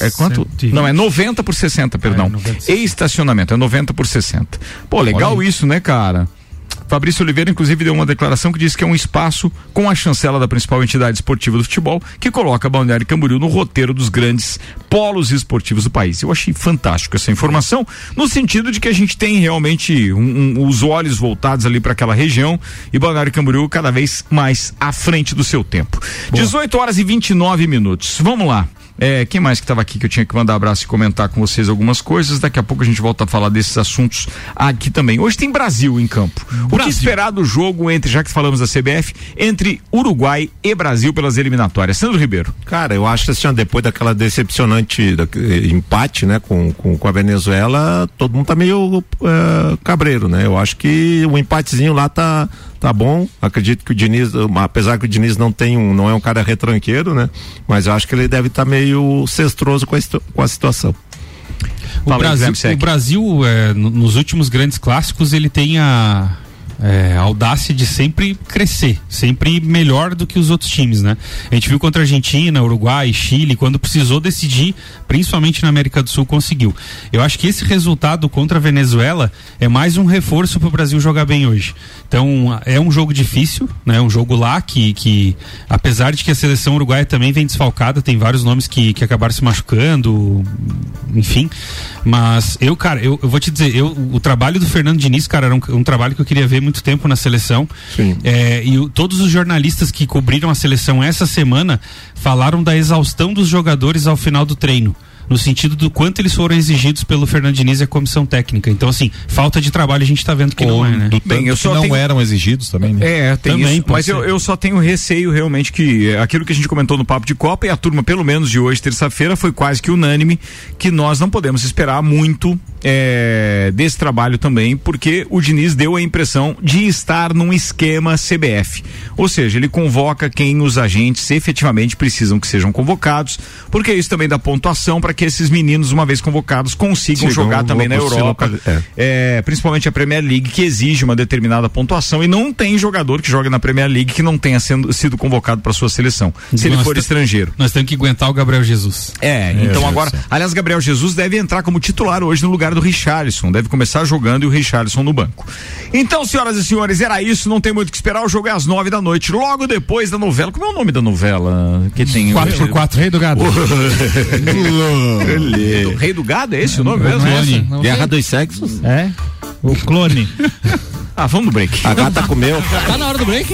é quanto? 120. Não, é 90 por 60, perdão. 90. e estacionamento, é 90 por 60. Pô, legal isso, né, cara? Fabrício Oliveira, inclusive, deu uma declaração que diz que é um espaço com a chancela da principal entidade esportiva do futebol, que coloca Balneário Camboriú no roteiro dos grandes polos esportivos do país. Eu achei fantástico essa informação, no sentido de que a gente tem realmente um- um- os olhos voltados ali para aquela região e Balneário Camboriú cada vez mais à frente do seu tempo. 18 horas e 29 minutos. Vamos lá. É, quem mais que estava aqui que eu tinha que mandar abraço e comentar com vocês algumas coisas? Daqui a pouco a gente volta a falar desses assuntos aqui também. Hoje tem Brasil em campo. O que esperar do jogo entre, já que falamos da CBF, entre Uruguai e Brasil pelas eliminatórias? Sandro Ribeiro. Cara, eu acho que assim, depois daquela decepcionante da- eh, empate, né, com, com, com a Venezuela, todo mundo tá meio eh, cabreiro, né? Eu acho que o empatezinho lá tá, tá bom. Acredito que o Diniz, apesar que o Diniz não tem um, não é um cara retranqueiro, né? Mas eu acho que ele deve estar meio cestroso com a, com a situação. O Fala Brasil, o Brasil é, no- nos últimos grandes clássicos, ele tem a, é, audácia de sempre crescer, sempre melhor do que os outros times, né? A gente viu contra a Argentina, Uruguai, Chile, quando precisou decidir, principalmente na América do Sul, conseguiu. Eu acho que esse resultado contra a Venezuela é mais um reforço para o Brasil jogar bem hoje. Então, é um jogo difícil, né? Um jogo lá que, que apesar de que a seleção uruguaia também vem desfalcada, tem vários nomes que, que acabaram se machucando, enfim. Mas eu, cara, eu, eu vou te dizer, eu, o trabalho do Fernando Diniz, cara, era um, um trabalho que eu queria ver muito tempo na seleção. É, e o- todos os jornalistas que cobriram a seleção essa semana falaram da exaustão dos jogadores ao final do treino. No sentido do quanto eles foram exigidos pelo Fernando Diniz e a comissão técnica. Então, assim, falta de trabalho a gente tá vendo que Ou não é, né? do Bem, eu que só não tenho- eram exigidos também, né? É, tem Também isso. Mas eu, eu só tenho receio realmente que é, aquilo que a gente comentou no Papo de Copa e a turma, pelo menos de hoje, terça-feira, foi quase que unânime que nós não podemos esperar muito é, desse trabalho também, porque o Diniz deu a impressão de estar num esquema CBF. Ou seja, ele convoca quem os agentes efetivamente precisam que sejam convocados, porque isso também dá pontuação para que esses meninos, uma vez convocados, consigam Sigam jogar também na Europa. é. É, principalmente a Premier League, que exige uma determinada pontuação e não tem jogador que joga na Premier League que não tenha sendo, sido convocado para sua seleção, se ele for estrangeiro. Nós temos que aguentar o Gabriel Jesus. É, então agora, aliás, Gabriel Jesus deve entrar como titular hoje no lugar do Richarlison, deve começar jogando e o Richarlison no banco. Então, senhoras e senhores, era isso, não tem muito o que esperar, o jogo é às nove da noite, logo depois da novela, como é o nome da novela que tem? 4x4, Rei do Gado. Ele. Rei do Gado, é esse o nome mesmo? É? Clone. Guerra dos Sexos. É? O clone. Ah, vamos no break. A gata comeu. tá na hora do break?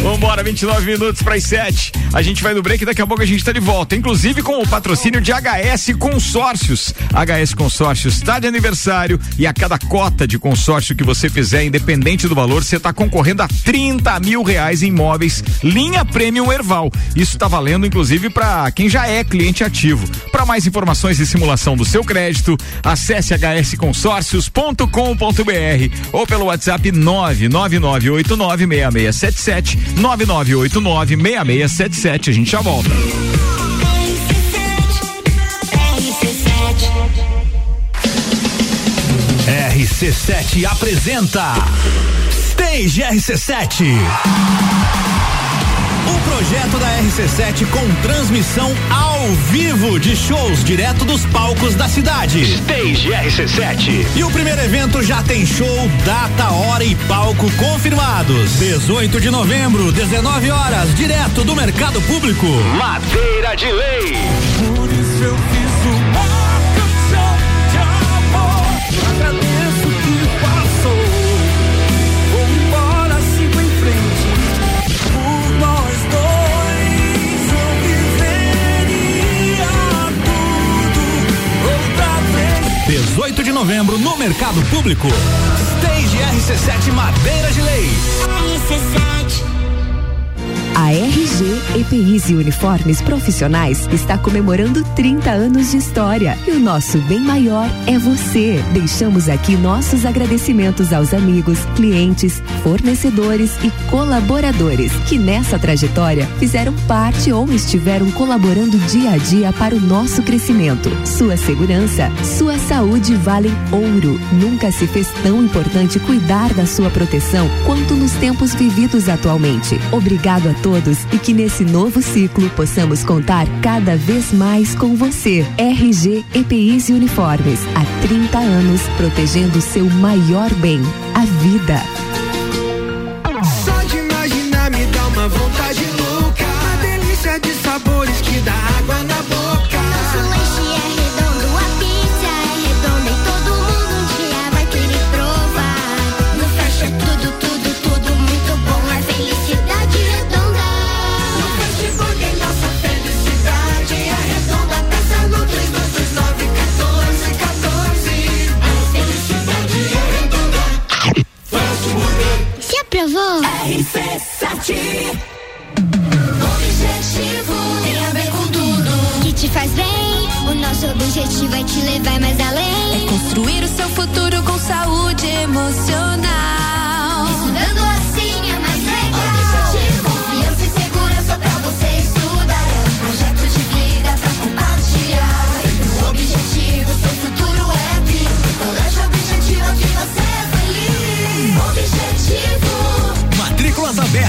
Vambora, 29 minutos para as 7. A gente vai no break e daqui a pouco a gente tá de volta. Inclusive com o patrocínio de HS Consórcios. HS Consórcios está de aniversário e a cada cota de consórcio que você fizer, independente do valor, você está concorrendo a 30 mil reais em imóveis, linha Premium Erval. Isso está valendo, inclusive, para quem já é cliente ativo. Para mais informações e simulação do seu crédito, acesse hsconsórcios.com.br ou pelo WhatsApp 999896677, 99896677. A gente já volta. RC7 apresenta Stage RC7. O projeto da RC7 com transmissão ao vivo de shows direto dos palcos da cidade. Stage RC7. E o primeiro evento já tem show, data, hora e palco confirmados. 18 de novembro, 19 horas, direto do Mercado Público. Madeira de Lei. Por isso eu fiz 18 de novembro no Mercado Público. Stage RC7 Madeira de Lei. A RG EPIs e Uniformes Profissionais está comemorando 30 anos de história e o nosso bem maior é você. Deixamos aqui nossos agradecimentos aos amigos, clientes, fornecedores e colaboradores que nessa trajetória fizeram parte ou estiveram colaborando dia a dia para o nosso crescimento. Sua segurança, sua saúde valem ouro. Nunca se fez tão importante cuidar da sua proteção quanto nos tempos vividos atualmente. Obrigado a todos e que nesse novo ciclo possamos contar cada vez mais com você. RG EPIs e Uniformes, há 30 anos protegendo seu maior bem, a vida. Só de imaginar me dá uma vontade louca. Uma delícia de sabores que dá água na Aprovou? RC7 Objetivo tem a ver com tudo Que te faz bem, o nosso objetivo é te levar mais além. É construir o seu futuro com saúde emocional.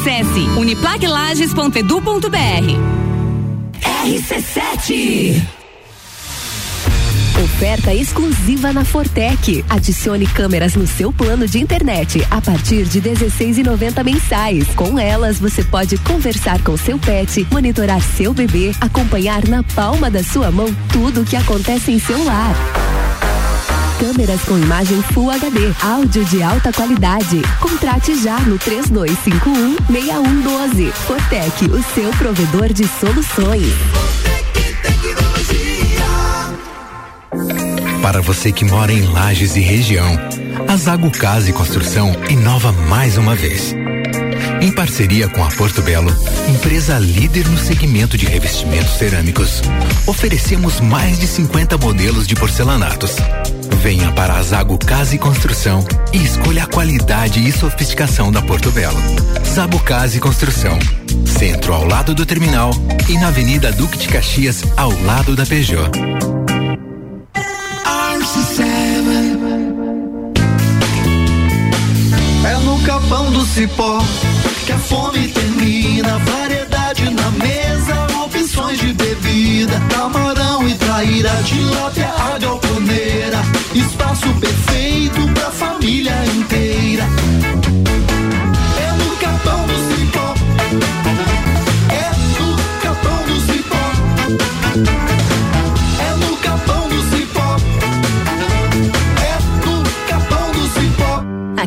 Acesse uniplaquelages.edu.br. RC7 Oferta exclusiva na Fortec. Adicione câmeras no seu plano de internet a partir de R$ 16,90 mensais. Com elas, você pode conversar com seu pet, monitorar seu bebê, acompanhar na palma da sua mão tudo o que acontece em seu lar. Câmeras com imagem Full HD, áudio de alta qualidade. Contrate já no 3251-6112. Fortec, o seu provedor de soluções. Para você que mora em Lages e região, a Zago Casa e Construção inova mais uma vez. Em parceria com a Porto Belo, empresa líder no segmento de revestimentos cerâmicos, oferecemos mais de 50 modelos de porcelanatos. Venha para a Zago Casa e Construção e escolha a qualidade e sofisticação da Porto Belo. Zago Casa e Construção. Centro ao lado do terminal e na Avenida Duque de Caxias ao lado da Peugeot. É no capão do cipó que a fome termina, variedade na mesa, opções de bebida, camarão e traíra, de lápia, galpão espaço perfeito pra família inteira. É no Capão do Cipó, é no Capão do Cipó, é no Capão do Cipó, é no Capão do Cipó. A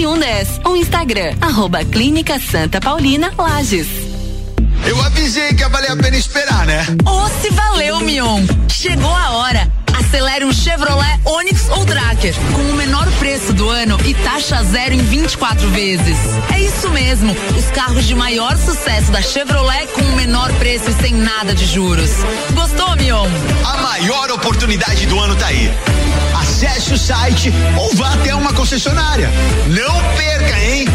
10. Ou Instagram, arroba Clínica Santa Paulina Lages. Eu avisei que ia valer a pena esperar, né? Ou se valeu, Mion. Chegou a hora. Acelere um Chevrolet Onix ou Tracker com o menor preço do ano e taxa zero em 24 vezes. É isso mesmo, os carros de maior sucesso da Chevrolet com o menor preço e sem nada de juros. Gostou, Mion? A maior oportunidade do ano tá aí. Acesse o site ou vá até uma concessionária. Não perca, hein?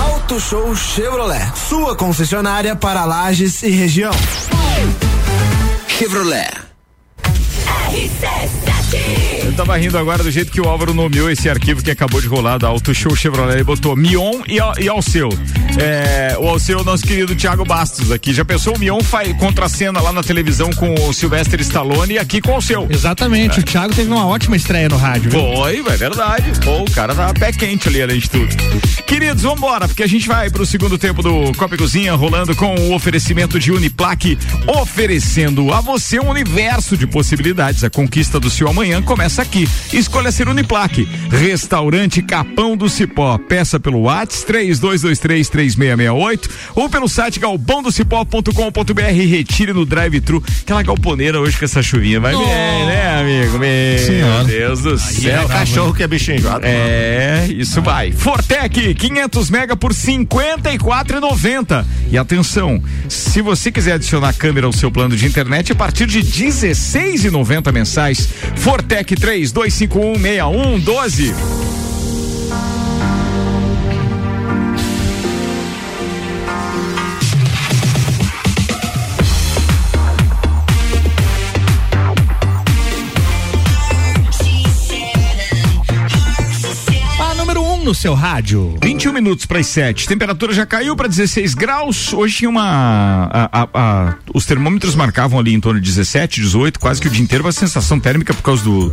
Auto Show Chevrolet, sua concessionária para Lages e região. Chevrolet. Eu tava rindo agora do jeito que o Álvaro nomeou esse arquivo que acabou de rolar da Auto Show Chevrolet. Ele botou Mion e, e Alceu. É, o Alceu, nosso querido Thiago Bastos aqui. Já pensou o Mion faz contra a cena lá na televisão com o Sylvester Stallone e aqui com o Alceu. Exatamente, o Thiago teve uma ótima estreia no rádio. viu? Foi, é verdade. Pô, o cara tava pé quente ali, além de tudo. Queridos, vambora, porque a gente vai pro segundo tempo do Copa e Cozinha, rolando com o oferecimento de Uniplaque, oferecendo a você um universo de possibilidades. A conquista do seu amanhã começa aqui. Escolha ser Uniplaque. Restaurante Capão do Cipó. Peça pelo WhatsApp 32233668 ou pelo site galpãodocipó.com.br e retire no drive-thru. Aquela galponeira hoje com essa chuvinha. Vai bem, né, amigo? Meu Senhora. Deus do céu. é cachorro que é bicho enjoado. É, isso vai. Fortec, 500 mega por 54,90. E atenção, se você quiser adicionar câmera ao seu plano de internet a partir de 16,90 mensais, Fortec 32516112. No seu rádio. 21 minutos para as 7. Temperatura já caiu para 16 graus. Hoje tinha uma. a- a- a- os termômetros marcavam ali em torno de 17, 18, quase que o dia inteiro, uma sensação térmica por causa do.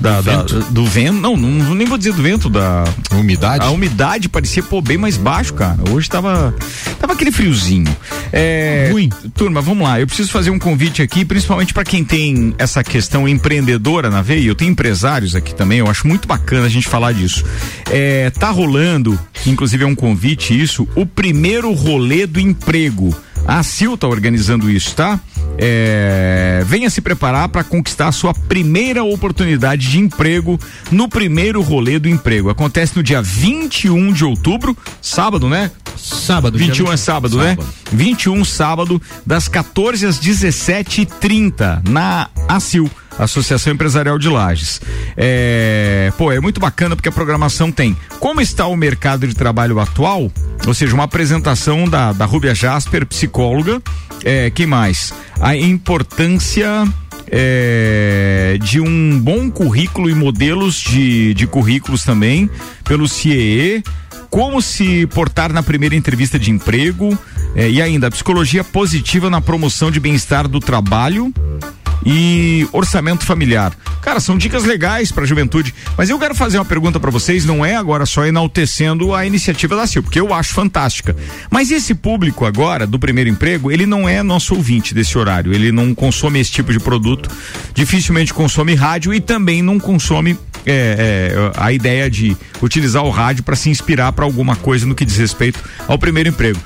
Da, da- do vento. Não, não, nem vou dizer do vento, da. Umidade? A umidade parecia, pô, bem mais baixo, cara. Hoje tava. Tava aquele friozinho. É, Ruim. Turma, vamos lá. Eu preciso fazer um convite aqui, principalmente para quem tem essa questão empreendedora na veia. Eu tenho empresários aqui também, eu acho muito bacana a gente falar disso. É, tá rolando, inclusive é um convite isso, o primeiro rolê do emprego. A Sil tá organizando isso, tá? É, venha se preparar para conquistar a sua primeira oportunidade de emprego no primeiro rolê do emprego. Acontece no dia 21 de outubro, sábado, né? Sábado. 21 dia é sábado, né? 21 sábado, das 14 às 17h30, na ACIL. Associação Empresarial de Lages. É, pô, é muito bacana porque a programação tem como está o mercado de trabalho atual, ou seja, uma apresentação da, da Rúbia Jasper, psicóloga. É, quem mais? A importância é, de um bom currículo e modelos de, de currículos também pelo CIEE como se portar na primeira entrevista de emprego eh, e ainda a psicologia positiva na promoção de bem-estar do trabalho e orçamento familiar. Cara, são dicas legais para a juventude, mas eu quero fazer uma pergunta para vocês, não é agora só enaltecendo a iniciativa da CIL, porque eu acho fantástica. Mas esse público agora do primeiro emprego, ele não é nosso ouvinte desse horário, ele não consome esse tipo de produto, dificilmente consome rádio e também não consome é, é, a ideia de utilizar o rádio para se inspirar para alguma coisa no que diz respeito ao primeiro emprego.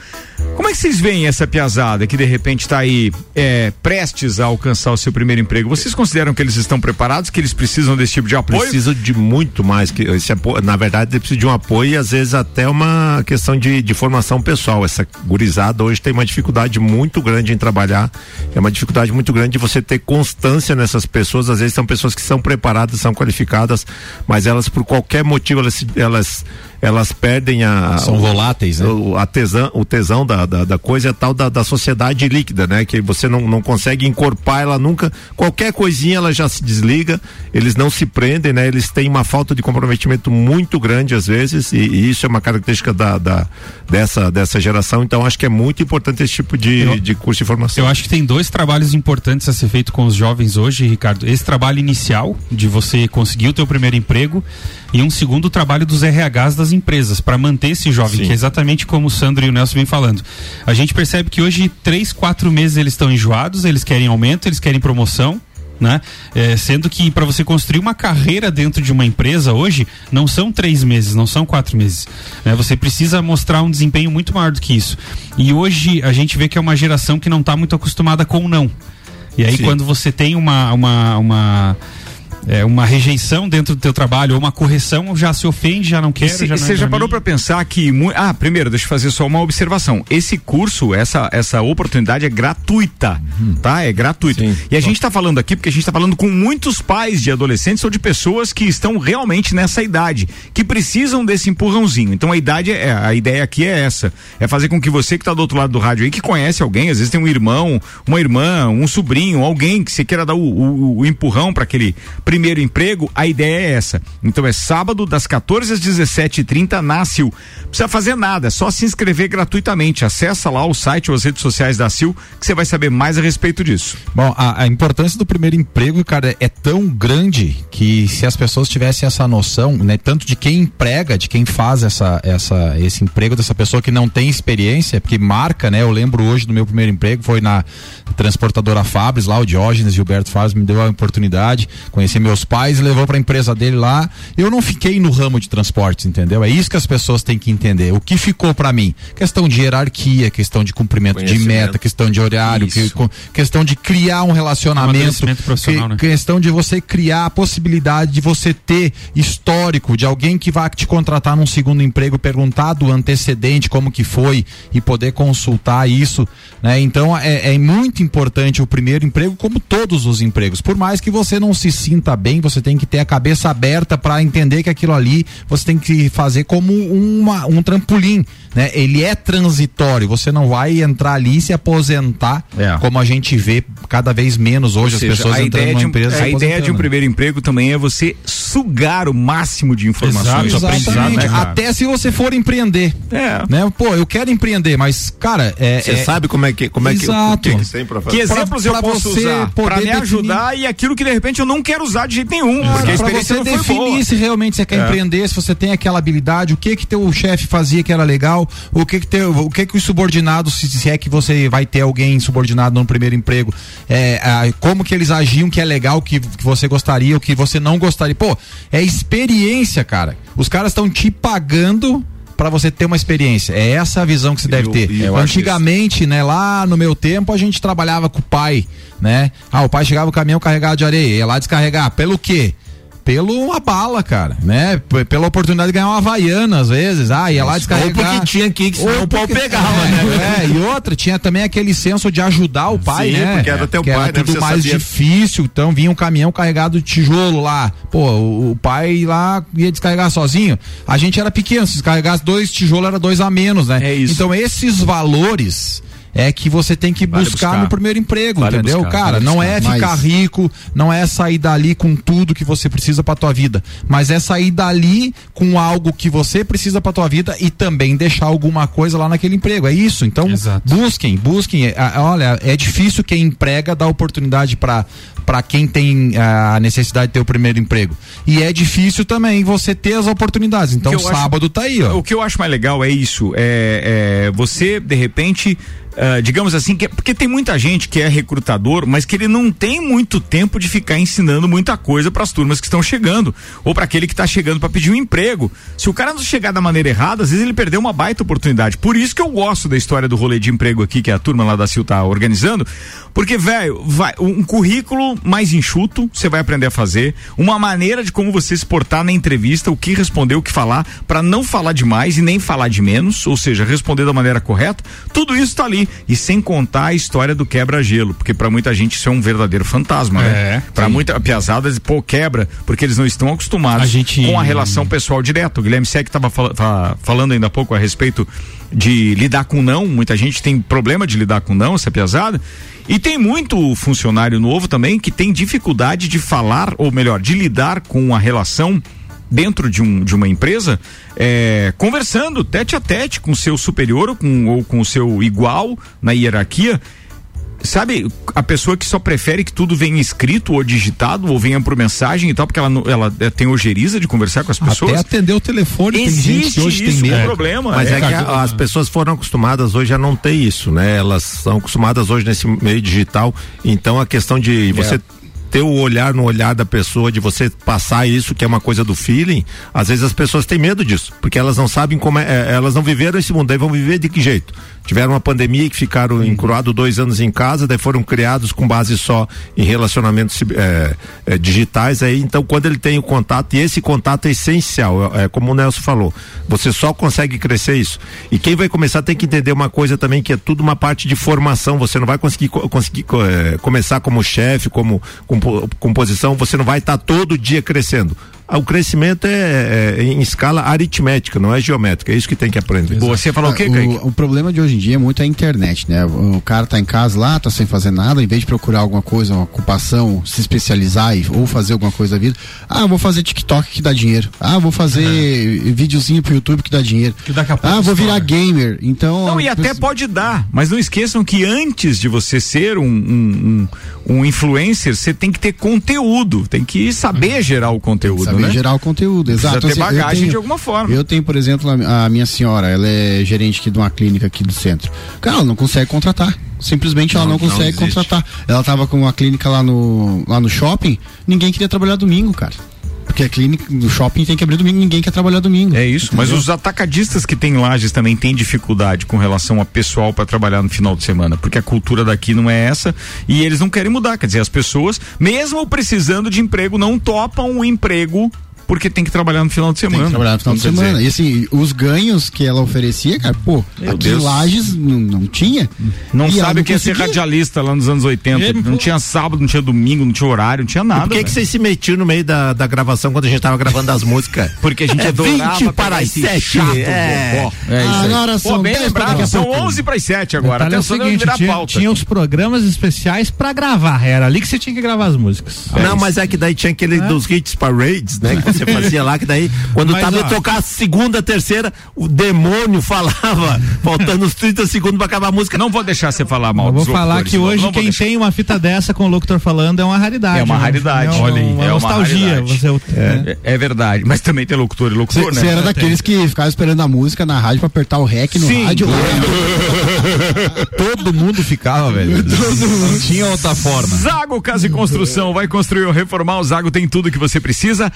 Como é que vocês veem essa piazada que de repente está aí é, prestes a alcançar o seu primeiro emprego? Vocês consideram que eles estão preparados, que eles precisam desse tipo de apoio? Precisa de muito mais que esse apoio. Na verdade, ele precisa de um apoio e às vezes até uma questão de, de formação pessoal. Essa gurizada hoje tem uma dificuldade muito grande em trabalhar. É uma dificuldade muito grande de você ter constância nessas pessoas. Às vezes são pessoas que são preparadas, são qualificadas, mas elas por qualquer motivo elas elas elas perdem a São voláteis, né? o, a tesão, o tesão da, da, da coisa é tal da, da sociedade líquida, né? Que você não, não consegue encorpar ela nunca. Qualquer coisinha ela já se desliga, eles não se prendem, né? Eles têm uma falta de comprometimento muito grande às vezes, e, e isso é uma característica da, da, dessa, dessa geração. Então acho que é muito importante esse tipo de, de curso de formação. Eu acho que tem dois trabalhos importantes a ser feito com os jovens hoje, Ricardo. Esse trabalho inicial, de você conseguir o teu primeiro emprego, e um segundo trabalho dos RHs das empresas, para manter esse jovem, que é exatamente como o Sandro e o Nelson vêm falando. A gente percebe que hoje, três, quatro meses, eles estão enjoados, eles querem aumento, eles querem promoção. Né? É, sendo que para você construir uma carreira dentro de uma empresa hoje não são três meses, não são quatro meses. né? Você precisa mostrar um desempenho muito maior do que isso. E hoje a gente vê que é uma geração que não está muito acostumada com o não. E aí Sim. quando você tem uma uma, uma é, uma rejeição dentro do teu trabalho ou uma correção, já se ofende, já não quer. E já não é Você já pra parou para pensar que. Ah, primeiro, deixa eu fazer só uma observação. Esse curso, essa, essa oportunidade é gratuita, tá? É gratuito. E a gente tá falando aqui porque a gente tá falando com muitos pais de adolescentes ou de pessoas que estão realmente nessa idade, que precisam desse empurrãozinho. Então a idade é, a ideia aqui é essa: é fazer com que você que tá do outro lado do rádio aí, que conhece alguém, às vezes tem um irmão, uma irmã, um sobrinho, alguém que você queira dar o, o- o empurrão para aquele primeiro emprego, a ideia é essa. Então é sábado, das 14 às 17h30, na CIL. Precisa fazer nada, é só se inscrever gratuitamente. Acessa lá o site ou as redes sociais da CIL que você vai saber mais a respeito disso. Bom, a, a importância do primeiro emprego, cara, é tão grande que se as pessoas tivessem essa noção, né, tanto de quem emprega, de quem faz essa, essa, esse emprego dessa pessoa que não tem experiência, porque marca, né? Eu lembro hoje do meu primeiro emprego, foi na transportadora Fabris, lá o Diógenes Gilberto Fabris me deu a oportunidade, conheci meus pais levou pra empresa dele lá. Eu não fiquei no ramo de transportes, entendeu? É isso que as pessoas têm que entender. O que ficou pra mim? Questão de hierarquia, questão de cumprimento de meta, questão de horário, que- questão de criar um relacionamento, Amadurecimento profissional, que- né? questão de você criar a possibilidade de você ter histórico de alguém que vai te contratar num segundo emprego, perguntar do antecedente como que foi e poder consultar isso, né? Então é, é muito importante o primeiro emprego, como todos os empregos. Por mais que você não se sinta bem, você tem que ter a cabeça aberta para entender que aquilo ali você tem que fazer como uma, um trampolim, né? Ele é transitório. Você não vai entrar ali e se aposentar, como a gente vê cada vez menos hoje Ou as seja, pessoas a entrando numa um, empresa. a ideia de um primeiro emprego também é você sugar o máximo de informações. Exatamente. né? Até se você for empreender. É. Né? Pô, eu quero empreender, mas, cara, é. Você é- sabe como é que como é que Exato. que, que pra? Que exemplos eu pra posso você usar para me definir- ajudar e aquilo que de repente eu não quero usar de jeito nenhum, porque a pra experiência você definir boa. se realmente você quer É. empreender, se você tem aquela habilidade, o que que teu chefe fazia que era legal, o que que teu, o que que os subordinados, se, se é que você vai ter alguém subordinado no primeiro emprego, é, ah, como que eles agiam que é legal, que, que você gostaria, o que você não gostaria. Pô, é experiência, cara. Os caras estão te pagando pra você ter uma experiência. É essa a visão que você deve eu- ter. eu Antigamente, né, lá no meu tempo, a gente trabalhava com o pai, né? Ah, o pai chegava o caminhão carregado de areia, ia lá descarregar. Pelo quê? Pelo uma bala, cara, né? P- pela oportunidade de ganhar uma havaiana, às vezes. Ah, ia lá descarregar. Ou porque tinha que, que senão o pau pegava, né? É, e outra, tinha também aquele senso de ajudar o pai, Sim, né? porque era teu que pai, era né? tudo Você mais sabia. difícil, então vinha um caminhão carregado de tijolo lá. Pô, o, o pai lá ia descarregar sozinho. A gente era pequeno, se descarregasse dois tijolos era dois a menos, né? É isso. Então esses valores é que você tem que Vale buscar, buscar. no primeiro emprego, Vale entendeu? buscar, Cara, vale não buscar. é Mas- ficar rico, não é sair dali com tudo que você precisa pra tua vida, mas é sair dali com algo que você precisa pra tua vida e também deixar alguma coisa lá naquele emprego. É isso. Então, busquem, busquem. É, ah, olha, é difícil quem emprega dar oportunidade pra para quem tem ah, a necessidade de ter o primeiro emprego. E é difícil também você ter as oportunidades. Então, eu acho- sábado tá aí, ó. O que eu acho mais legal é isso, é, é você, de repente, ah, digamos assim, que, porque tem muita gente que é recrutador, mas que ele não tem muito tempo de ficar ensinando muita coisa para as turmas que estão chegando ou para aquele que está chegando para pedir um emprego. Se o cara não chegar da maneira errada, às vezes ele perdeu uma baita oportunidade. Por isso que eu gosto da história do rolê de emprego aqui que a turma lá da Sil tá organizando, porque velho, vai um currículo mais enxuto, você vai aprender a fazer, uma maneira de como você se portar na entrevista, o que responder, o que falar, para não falar demais e nem falar de menos, ou seja, responder da maneira correta. Tudo isso tá ali e sem contar a história do quebra-gelo, porque para muita gente isso é um verdadeiro fantasma, né? É, Para sim. muita piazada, pô, quebra, porque eles não estão acostumados A gente- com a relação pessoal direta. O Guilherme Sec estava falando ainda há pouco a respeito de lidar com não. Muita gente tem problema de lidar com não, essa piazada. E tem muito funcionário novo também que tem dificuldade de falar, ou melhor, de lidar com a relação dentro de, um, de uma empresa, é, conversando tete a tete com o seu superior ou com, ou com o seu igual na hierarquia. Sabe, a pessoa que só prefere que tudo venha escrito ou digitado ou venha por mensagem e tal, porque ela, ela é, tem ojeriza de conversar com as pessoas. Até atender o telefone, tem gente que Existe hoje tem isso, medo. um problema. Mas é, que cara, a- as pessoas foram acostumadas hoje a não ter isso, né? Elas são acostumadas hoje nesse meio digital. Então a questão de você ter o olhar no olhar da pessoa, de você passar isso, que é uma coisa do feeling, às vezes as pessoas têm medo disso, porque elas não sabem como é, é, elas não viveram esse mundo, aí vão viver de que jeito? Tiveram uma pandemia que ficaram encruados dois anos em casa, daí foram criados com base só em relacionamentos é, é, digitais, aí então quando ele tem o contato, e esse contato é essencial, é, é como o Nelson falou, você só consegue crescer isso. E quem vai começar tem que entender uma coisa também, que é tudo uma parte de formação, você não vai conseguir, co- conseguir co- é, começar como chefe, como compo- composição, você não vai estar todo dia crescendo. Ah, O crescimento é, é em escala aritmética, não é geométrica, é isso que tem que aprender. Ah, o, o problema de hoje em dia é muito a internet, né? O, o cara tá em casa lá, tá sem fazer nada, em vez de procurar alguma coisa, uma ocupação, se especializar e, ou fazer alguma coisa da vida, ah, vou fazer TikTok que dá dinheiro. Ah, vou fazer videozinho pro YouTube que dá dinheiro. ah, vou virar gamer. Então. Não, e até pode dar, mas não esqueçam que antes de você ser um, um, um, um influencer, você tem que ter conteúdo, tem que saber gerar o conteúdo, Né? gerar o conteúdo, exato. Precisa ter Assim, bagagem tenho- de alguma forma. Eu tenho, por exemplo, a, a minha senhora, ela é gerente aqui de uma clínica aqui do centro. Cara, ela não consegue contratar. Simplesmente ela Não, não, não consegue existe. contratar. Ela tava com uma clínica lá no, lá no shopping, ninguém queria trabalhar domingo, cara. Porque a clínica do shopping tem que abrir domingo, ninguém quer trabalhar domingo. É isso, mas Entendeu? os atacadistas que têm lajes também têm dificuldade com relação a pessoal para trabalhar no final de semana, porque a cultura daqui não é essa e eles não querem mudar. Quer dizer, as pessoas, mesmo precisando de emprego, não topam o emprego porque tem que trabalhar no final de semana. Tem que trabalhar no final de semana. dizer, E assim, os ganhos que ela oferecia, cara, pô, Meu aqui em. Lages não, não tinha. Não E sabe o que é ser conseguia. radialista lá nos anos 80. não tinha sábado, não tinha domingo, não tinha horário, não tinha nada. Por que, que vocês se metiam no meio da, da gravação quando a gente tava gravando as músicas? Porque a gente é adorava 20 para pegar as esse 7. chato, é. É isso aí. Agora Pô, são bem 10 lembrado, para são pouco. 11 para as 7 agora. Detalhe é o Atenção, seguinte, tinha, pauta. tinha os programas especiais pra gravar. Era ali que você tinha que gravar as músicas. Não, mas é que daí tinha aquele dos hits parades, né? Você fazia lá, que daí, quando Mas, tava ó. ia tocar a segunda, terceira, o demônio falava, faltando uns 30 segundos pra acabar a música. Não vou deixar você falar mal Eu vou falar locutores, que não- hoje não vou quem tem uma fita dessa com o locutor falando é uma raridade. É uma né? raridade. É uma, Olha aí, uma é uma nostalgia. raridade. Você, né? É, é verdade, mas também tem locutor e locutor, Você né? era daqueles que ficava esperando a música na rádio pra apertar o rec no Sim. rádio. Todo mundo ficava, velho. Não tinha outra forma. Zago Casa e Construção vai construir ou reformar. O Zago tem tudo que você precisa.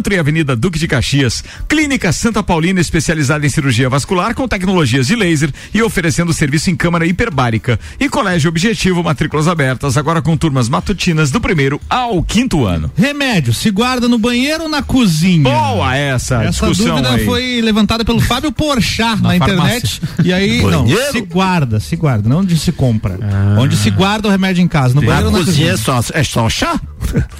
Centro e Avenida Duque de Caxias. Clínica Santa Paulina especializada em cirurgia vascular com tecnologias de laser e oferecendo serviço em câmara hiperbárica. E Colégio Objetivo, matrículas abertas, agora com turmas matutinas do primeiro ao quinto ano. Remédio, se guarda no banheiro ou na cozinha? Boa essa, Essa discussão dúvida aí. foi levantada pelo Fábio Porchat na, internet. E aí, não, Banheiro? se guarda, se guarda, não onde se compra. Onde se guarda o remédio em casa, no Na banheiro ou na cozinha cozinha. é só, é só chá?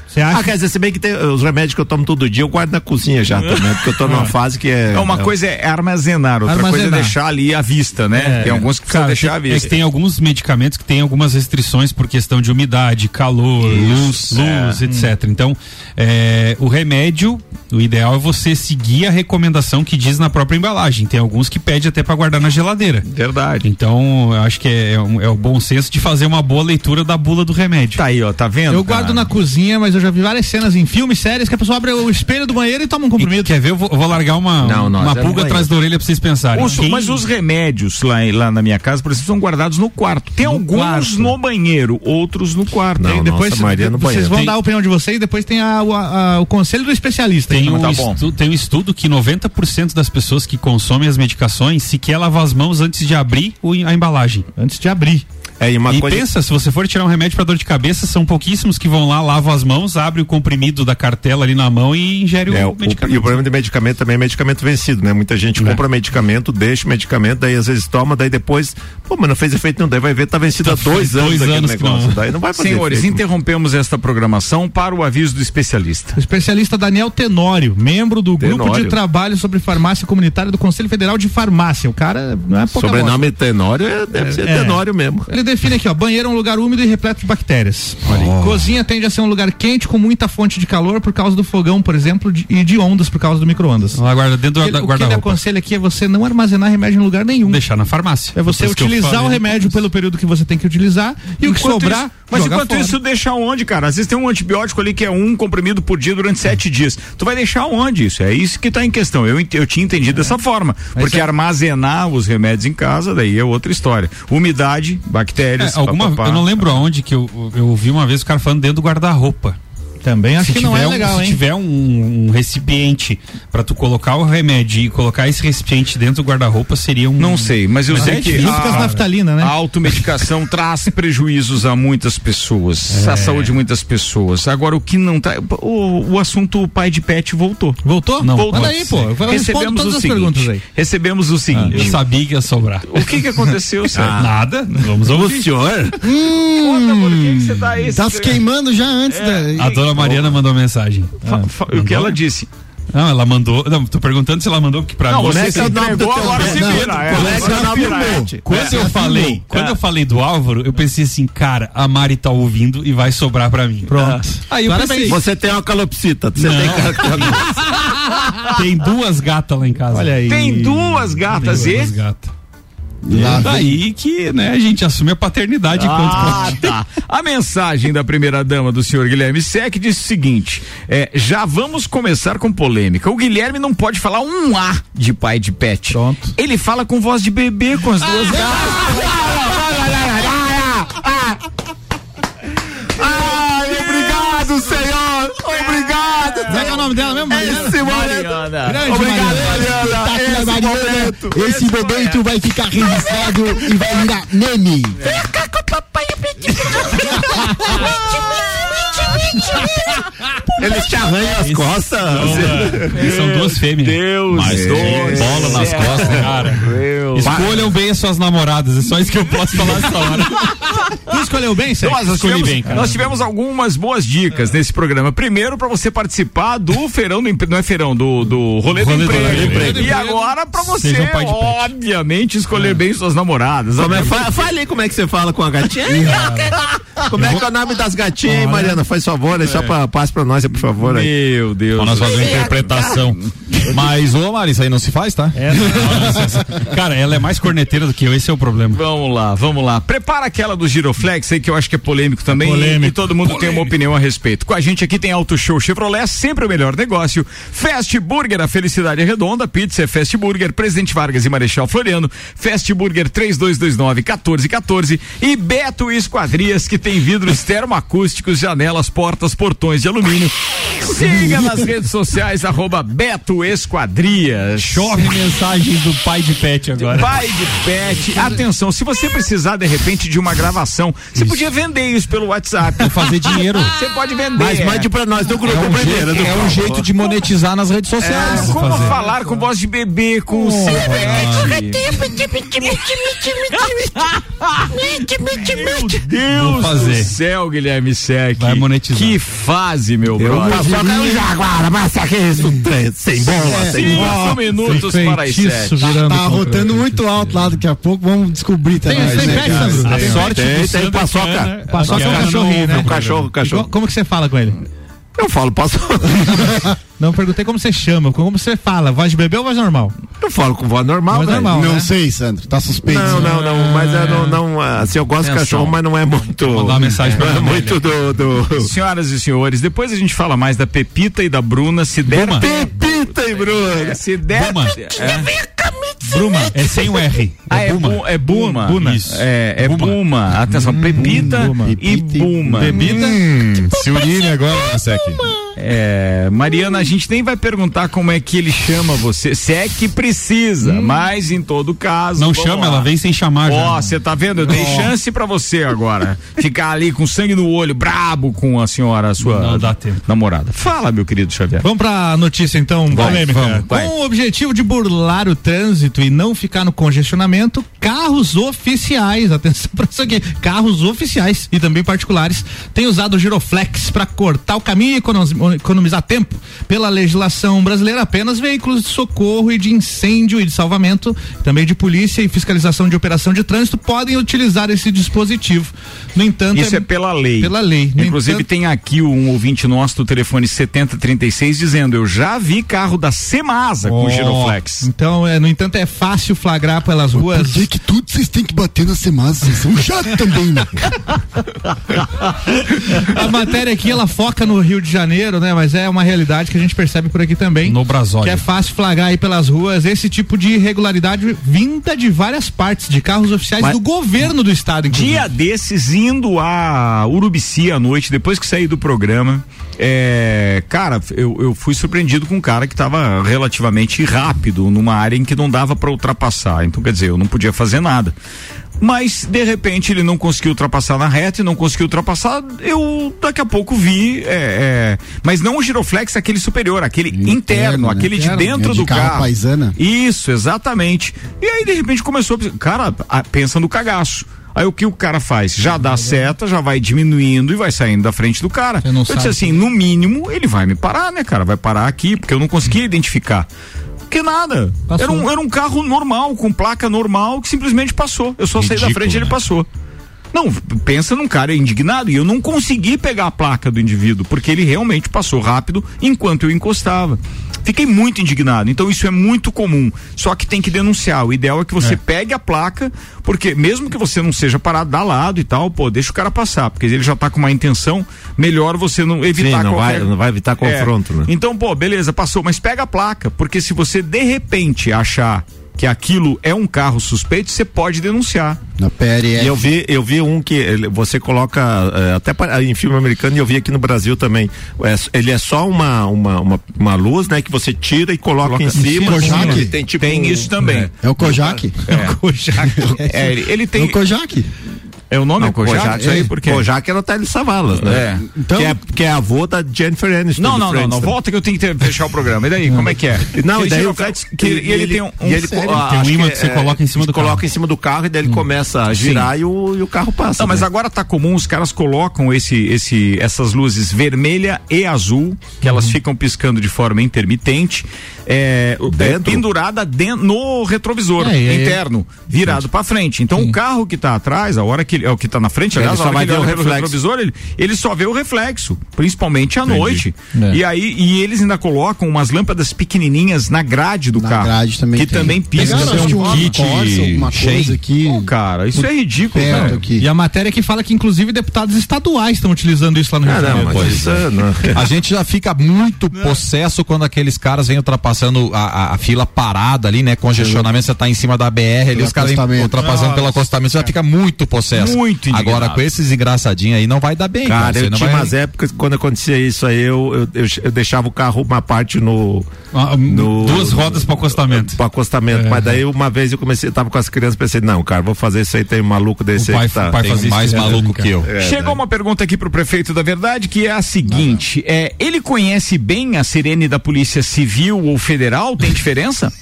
Você acha? Ah, quer dizer, se bem que tem os remédios que eu tomo todo dia, eu guardo na cozinha já também, porque eu tô numa fase que é. É uma coisa é armazenar, outra coisa é Armazenar. deixar ali à vista, né? É. Tem alguns que precisam Cara, deixar à tem- é vista. que tem alguns medicamentos que têm algumas restrições por questão de umidade, calor, luz, luz, é. etc. Então, é, o remédio, o ideal é você seguir a recomendação que diz na própria embalagem. Tem alguns que pede até para guardar na geladeira. Verdade. Então, eu acho que é, é um- é o bom senso de fazer uma boa leitura da bula do remédio. Tá aí, ó, tá vendo? Eu guardo cara? na cozinha cozinha, mas eu já vi várias cenas em filmes, séries, que a pessoa abre o espelho do banheiro e toma um comprimido. Quer ver? Eu vou, eu vou largar uma, Não, uma é no pulga atrás da orelha pra vocês pensarem. Mas os remédios lá, lá na minha casa, por exemplo, são guardados no quarto. Tem alguns quarto. no banheiro, outros no quarto. Aí depois vocês vão dar a opinião de vocês e depois tem a- o- a- o conselho do especialista. Tem Então, um, tá bom. estu- tem um estudo que 90% das pessoas que consomem as medicações sequer lavam as mãos antes de abrir o- a embalagem. Antes de abrir. É, e uma e coisa- pensa, se você for tirar um remédio para dor de cabeça, são pouquíssimos que vão lá, lavam as mãos, abre o comprimido da cartela ali na mão e ingere É, o o- medicamento. e o problema de medicamento também é medicamento vencido, né? Muita gente compra medicamento, deixa o medicamento, daí às vezes toma, daí depois, pô, mas não fez efeito não, daí vai ver, tá vencido há dois anos dois aquele anos negócio, não- daí não vai fazer Senhores, efeito. interrompemos esta programação para o aviso do especialista. O especialista Daniel Tenório, membro do grupo Tenório. de trabalho sobre farmácia comunitária do Conselho Federal de Farmácia. O cara não é pouca Sobrenome Tenório é- deve ser Tenório mesmo. Ele define aqui, ó, banheiro é um lugar úmido e repleto de bactérias. Oh. Cozinha tende a ser um lugar quente com muita fonte de calor por causa do fogão, por exemplo, de- e de ondas por causa do micro-ondas. Guarda dentro Ele- da o que ele aconselha aqui é você não armazenar remédio em lugar nenhum. Deixar na farmácia. É você Depois utilizar o remédio pelo período que você tem que utilizar e o que Enquanto sobrar, isso- mas enquanto fora. isso, deixa onde, cara? Às vezes tem um antibiótico ali que é um comprimido por dia durante sete dias. Tu vai deixar onde isso? É isso que tá em questão. Eu, eu tinha entendido dessa forma. Porque é- armazenar os remédios em casa, daí é outra história. Umidade, bactérias. É, alguma, papapá. eu não lembro aonde que eu, eu ouvi uma vez o cara falando dentro do guarda-roupa. Também acho se que não é um- legal, Se hein? tiver um, um recipiente pra tu colocar o remédio e colocar esse recipiente dentro do guarda-roupa seria um. Não sei, mas eu sei é que a, a automedicação traz prejuízos a muitas pessoas, É. à saúde de muitas pessoas. Agora o que não tá, o, o assunto pai de pet voltou. Voltou? Não voltou. Manda aí, pô. Eu Recebemos todas o as seguinte, perguntas aí. Recebemos o seguinte. eu sabia que ia sobrar. O que que aconteceu, Sérgio? Ah, Nada, vamos ouvir. O senhor? Conta, mano, o que que você tá aí? Tá Você- se queimando já antes É. da. A dona Mariana mandou mensagem. Fa- fa- o que ela disse? Não, ela mandou. Não, tô perguntando se ela mandou que pra Não, mim. você se entregou, agora se vira. é, é que agora é vira, é. Quando eu falei, quando eu falei do Álvaro, eu pensei assim, cara, a Mari tá ouvindo e vai sobrar pra mim. Pronto. Aí eu pensei, Você tem uma calopsita, você Não. tem que tem duas gatas lá em casa. Olha aí. Tem duas gatas Tem e? duas gatas. Daí que, né, a gente assume a paternidade Ah, tá. A mensagem da primeira dama do senhor Guilherme Sec disse o seguinte: é, já vamos começar com polêmica. O Guilherme não pode falar um A de pai de pet. Pronto. Ele fala com voz de bebê com as duas gatas. Ai, nome dela mesmo? Esse. Mariana. Grande Obrigado, Mariana. Mariana! Esse Esse momento! Esse momento vai ficar registrado e vai virar meme. Eles te arranham as costas. Eles são duas fêmeas. Deus, Mas Deus bola nas costas, cara. Meu. Escolham bem as suas namoradas, é só isso que eu posso falar nessa hora. Tu escolheu bem, Sérgio? Nós, nós, Escolhi tivemos, bem, cara. nós tivemos algumas boas dicas nesse programa. Primeiro, para você participar do feirão do emprego, não é feirão, do, do rolê, do Rolê do emprego. emprego. E agora, para você, Seja um pai de pet. obviamente, escolher bem suas namoradas. Como é, fa- fale aí como é que você fala com a gatinha. Como é que é o nome das gatinhas, hein, Mariana? Faz favor, aí só pra, passe pra nós, aí, por favor. Aí. Meu Deus. Pra nós fazer uma interpretação. Mas, ô, Mari, isso aí não se faz, tá? É, Cara, ela é mais corneteira do que eu, esse é o problema. Vamos lá, vamos lá. Prepara aquela do Giroflex aí que eu acho que é polêmico também Polêmico. e todo mundo tem uma opinião a respeito. Com a gente aqui tem Auto Show Chevrolet, sempre o melhor negócio. Fast Burger, a felicidade é redonda. Pizza é Fast Burger, Presidente Vargas e Marechal Floriano. Fast Burger 3229 1414 e Beto Esquadrias que tem vidros termoacústicos, janelas, portas, portões de alumínio. Siga nas redes sociais arroba Beto Esquadrias. Chove mensagens do pai de pet agora. Pai de pet. Atenção, se você precisar de repente de uma gravação, você podia vender isso pelo WhatsApp. Vou fazer dinheiro. Você pode vender. Mas mande pra nós do grupo É um, primeiro. jeito, do é um jeito de monetizar nas redes sociais. É, como fazer. falar com voz de bebê com o seu pet. Meu Deus Vou fazer. do céu, Guilherme Sec. Vai monetizar. Que fase, meu brother. Só que é um jaguar, mas aqui isso tem- sem bola, sem bola. Cinco minutos para as Feitiço sete. Tá contra- rotando muito alto lá, daqui a pouco vamos descobrir Tem, também. tem pet, Sandro? A sorte Tem, do tem paçoca. Cana- Paçoca que é um cachorrinho, né? Um cachorro, cachorro. co- Como que você fala com ele? Eu falo, posso. Não perguntei como você chama, como você fala, voz de bebê ou voz normal? Eu falo com voz normal, Voz normal, Não né? sei, Sandro. Tá suspeito. Não, não, não, mas é, não, não, assim, eu gosto de cachorro, mas não é muito. Vou dar uma mensagem pra não é mãe, muito do, do. Senhoras e senhores, depois a gente fala mais da Pepita e da Bruna, se der. Buma. Pepita e Bruno. É, se der. Buma. É. Bruma, é sem o R. Ah, É é, Buma. bu, é Buma. Buna. Isso. É, é Buma. Buma. Atenção, Pepita e Buma. Bebida? Hum, se urine agora, Sec. É, Mariana, a gente nem vai perguntar como é que ele chama você, se é que precisa, mas em todo caso. Não chama, lá. ela vem sem chamar Ó, já. você tá vendo? Eu dei Ó. chance pra você agora. Ficar ali com sangue no olho, brabo com a senhora, a sua Não dá tempo. namorada. Fala, meu querido Xavier. Vamos pra notícia então, Vai, polêmica. vamos, vai. Com o objetivo de burlar o trânsito e não ficar no congestionamento, carros oficiais, atenção pra isso aqui, carros oficiais e também particulares têm usado o giroflex para cortar o caminho e econo- economizar tempo. Pela legislação brasileira, apenas veículos de socorro e de incêndio e de salvamento, também de polícia e fiscalização de operação de trânsito podem utilizar esse dispositivo. No entanto, Isso é pela lei. Pela lei. No Inclusive entanto- tem aqui um ouvinte nosso do telefone 7036 dizendo: Eu já vi carro da Semasa com Ó, giroflex. Então, é, no entanto, é fácil flagrar pelas Por ruas. que, que tudo vocês têm que bater na semasa? Vocês são chatos também, né? A matéria aqui ela foca no Rio de Janeiro, né? Mas é uma realidade que a gente percebe por aqui também. No Brasólia. Que é fácil flagrar aí pelas ruas esse tipo de irregularidade vinda de várias partes, de carros oficiais Mas- do governo do estado, inclusive. Dia desses, indo a Urubici à noite, depois que saí do programa, é, cara, eu, eu fui surpreendido com um cara que estava relativamente rápido numa área em que não dava para ultrapassar. Então, quer dizer, eu não podia fazer nada. Mas, de repente, ele não conseguiu ultrapassar na reta e não conseguiu ultrapassar. Eu, daqui a pouco, vi. é, é, mas não o giroflex, aquele superior, aquele interno, né? aquele Interno, de dentro é de do carro carro. paisana. Isso, exatamente. E aí, de repente, começou a. Cara, a- pensa no cagaço. Aí o que o cara faz? Já dá seta, já vai diminuindo e vai saindo da frente do cara. não Eu disse assim, no mínimo, ele vai me parar, né, cara? Vai parar aqui, porque eu não conseguia identificar. Que nada. Passou. Era um, era um carro normal, com placa normal, que simplesmente passou. Eu só saí da Ridículo, frente e ele né? passou. Não, pensa num cara indignado e eu não consegui pegar a placa do indivíduo, porque ele realmente passou rápido enquanto eu encostava. Fiquei muito indignado. Então isso é muito comum. Só que tem que denunciar. O ideal é que você pegue a placa, porque mesmo que você não seja parado, dá lado e tal, pô, deixa o cara passar, porque ele já tá com uma intenção, melhor você não evitar Sim, não qualquer... vai- não vai evitar confronto, É. né? Então, pô, beleza, passou, mas pega a placa, porque se você de repente achar que aquilo é um carro suspeito, você pode denunciar. Na PRF. E eu vi, eu vi um que ele- você coloca é, até em filme americano e eu vi aqui no Brasil também. É, ele é só uma, uma, uma, uma luz, né, que você tira e coloca, em cima. Kojak? Ele tem tipo Tem um- isso também. É o Kojak? É. É, ele, ele É tem. o Kojak. É o nome? Não, é Kojak? Kojak, Isso aí por quê? Kojak era o Teles Savalas, né? É. Então- que, é, que é avô da Jennifer Aniston. Não, não, não, não. Volta que eu tenho que ter- fechar o programa. E daí, como é que é? Não, e daí o cara- que ele, e ele tem um, e ele, sério? ah, Tem um imã que você coloca em cima do coloca carro. em cima do carro e daí ele começa a girar e o, e o carro passa. Não, mas né? agora tá comum, os caras colocam esse, esse, essas luzes vermelha e azul, que elas Uhum. ficam piscando de forma intermitente, é, o- é, Dentro? pendurada dentro, no retrovisor É, interno, virado pra frente. Então o carro que tá atrás, a hora que ele, é o que tá na frente, Ele aliás, só a hora vai que ele ver o reflexo. retrovisor, ele, ele só vê o reflexo, principalmente à noite. É. E aí, e eles ainda colocam umas lâmpadas pequenininhas na grade do Na carro. grade também que tem. também pisca. Pegaram, que um um kit Corsa, cheio. coisa aqui. Pô, cara, isso é ridículo, cara. aqui. E a matéria que fala que inclusive deputados estaduais estão utilizando isso lá no Rio de Janeiro. é, não. A gente já fica muito possesso quando aqueles caras vêm ultrapassando a, a- a fila parada ali, né? Congestionamento, você tá em cima da BR ali, Pelo os caras ultrapassando pelo acostamento, você já fica muito possesso. Muito indignado. Agora, com esses engraçadinhos aí, não vai dar bem, cara. Cara, Você eu não tinha vai... umas épocas que quando acontecia isso aí, eu, eu, eu, eu deixava o carro uma parte no. Ah, no Duas rodas pro acostamento. Pro acostamento. Mas daí uma vez eu comecei, eu tava com as crianças, pensei, não, cara, vou fazer isso aí, tem um maluco desse O pai- aí que tá. o pai tem fazia um- mais isso maluco direto, que eu. É, Chegou uma pergunta aqui pro prefeito da verdade que é a seguinte: é, ele conhece bem a sirene da Polícia Civil ou Federal? Tem diferença?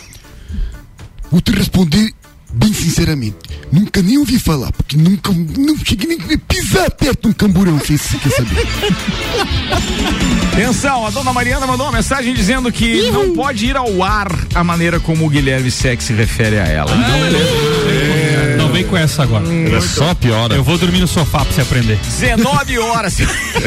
Vou te responder bem sinceramente. Nunca nem ouvi falar, porque nunca não cheguei nem a pisar perto de um camburão, se você quer saber. Atenção, a dona Mariana mandou uma mensagem dizendo que não pode ir ao ar a maneira como o Guilherme Sex se refere a ela. Então, beleza. Não vem com essa agora. É só piora. Eu vou dormir no sofá pra você aprender. 19 horas.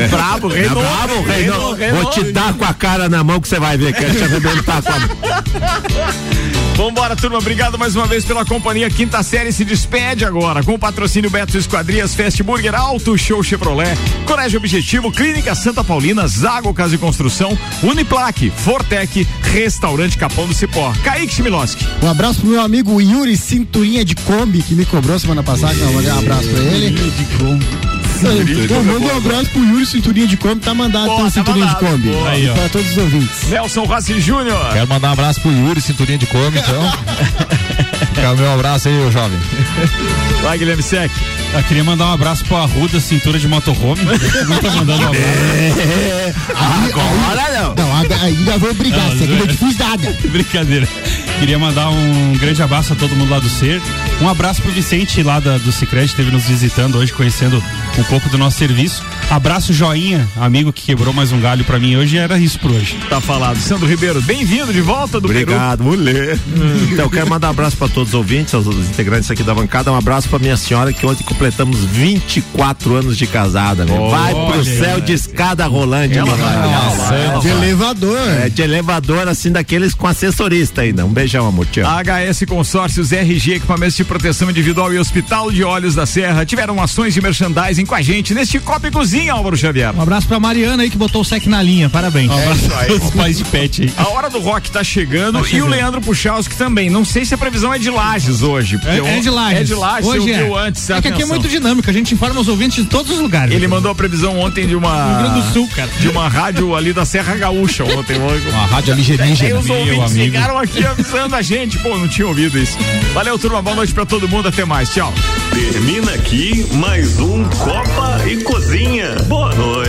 Brabo, É Renault. bravo, Renault. Renault. Vou te dar com a cara na mão que você vai ver que eu te arrebentar com a Vambora, turma. Obrigado mais uma vez pela companhia. Quinta série se despede agora com o patrocínio Beto Esquadrias, Fast Burger, Auto Show Chevrolet, Colégio Objetivo, Clínica Santa Paulina, Zago Casa e Construção, Uniplaque, Fortec, Restaurante Capão do Cipó. Kaique Chmiloski. Um abraço pro meu amigo Yuri Cinturinha de Kombi, que me cobrou semana passada. Eu mandei um abraço pra ele. de Kombi. Então, manda um abraço pro Yuri Cinturinha de Kombi, tá mandado Boa, tá Cinturinha de mandado. Kombi. Boa. Aí, ó. Pra todos os ouvintes. Nelson Rossi Júnior. Quero mandar um abraço pro Yuri, cinturinha de come, então. Quero meu abraço aí, ô jovem. Vai, Guilherme Sec. Eu queria mandar um abraço pro Arruda, cintura de motorhome. Não tá mandando um abraço. Agora não. Não, aga- ainda vou brigar, Não, você não te fiz nada. Brincadeira. Queria mandar um grande abraço a todo mundo lá do Ser. Um abraço pro Vicente lá da, do Cicred, esteve nos visitando hoje, conhecendo um pouco do nosso serviço. Abraço Joinha, amigo que quebrou mais um galho pra mim hoje, era isso por hoje. Tá falado. Sandro Ribeiro, bem-vindo de volta do Obrigado, mulher. Então, eu quero mandar um abraço para todos os ouvintes, aos integrantes aqui da bancada. Um abraço para minha senhora, que ontem completamos 24 anos de casada. Né? Vai pro Olha, céu de escada rolante, Ela ela ela vai. Elevador. É, de elevador, assim, daqueles com assessorista ainda. Um beijão, amor. Amo. HS Consórcios RG, equipamentos de proteção individual e Hospital de Olhos da Serra tiveram ações de merchandising com a gente neste Copa e Cozinha, Álvaro Xavier. Um abraço pra Mariana aí que botou o sec na linha. Parabéns. Um abraço pra Os pais de pet aí. A hora do rock tá chegando, Tá e o. Leandro Puchalski também. Não sei se a previsão é de Lages hoje. É, eu- é de Lages. É de Lages, Hoje é. antes. É que aqui é muito dinâmico, a gente informa os ouvintes de todos os lugares. Ele mandou a previsão ontem de uma. Rio Grande do Sul, cara. De uma rádio ali da Serra Gaúcha ontem. Uma rádio alienígena, Aí os meu ouvintes amigo. ficaram aqui avisando a gente. Pô, não tinha ouvido isso. Valeu, turma. Boa noite pra todo mundo. Até mais. Tchau. Termina aqui mais um Copa e Cozinha. Boa noite.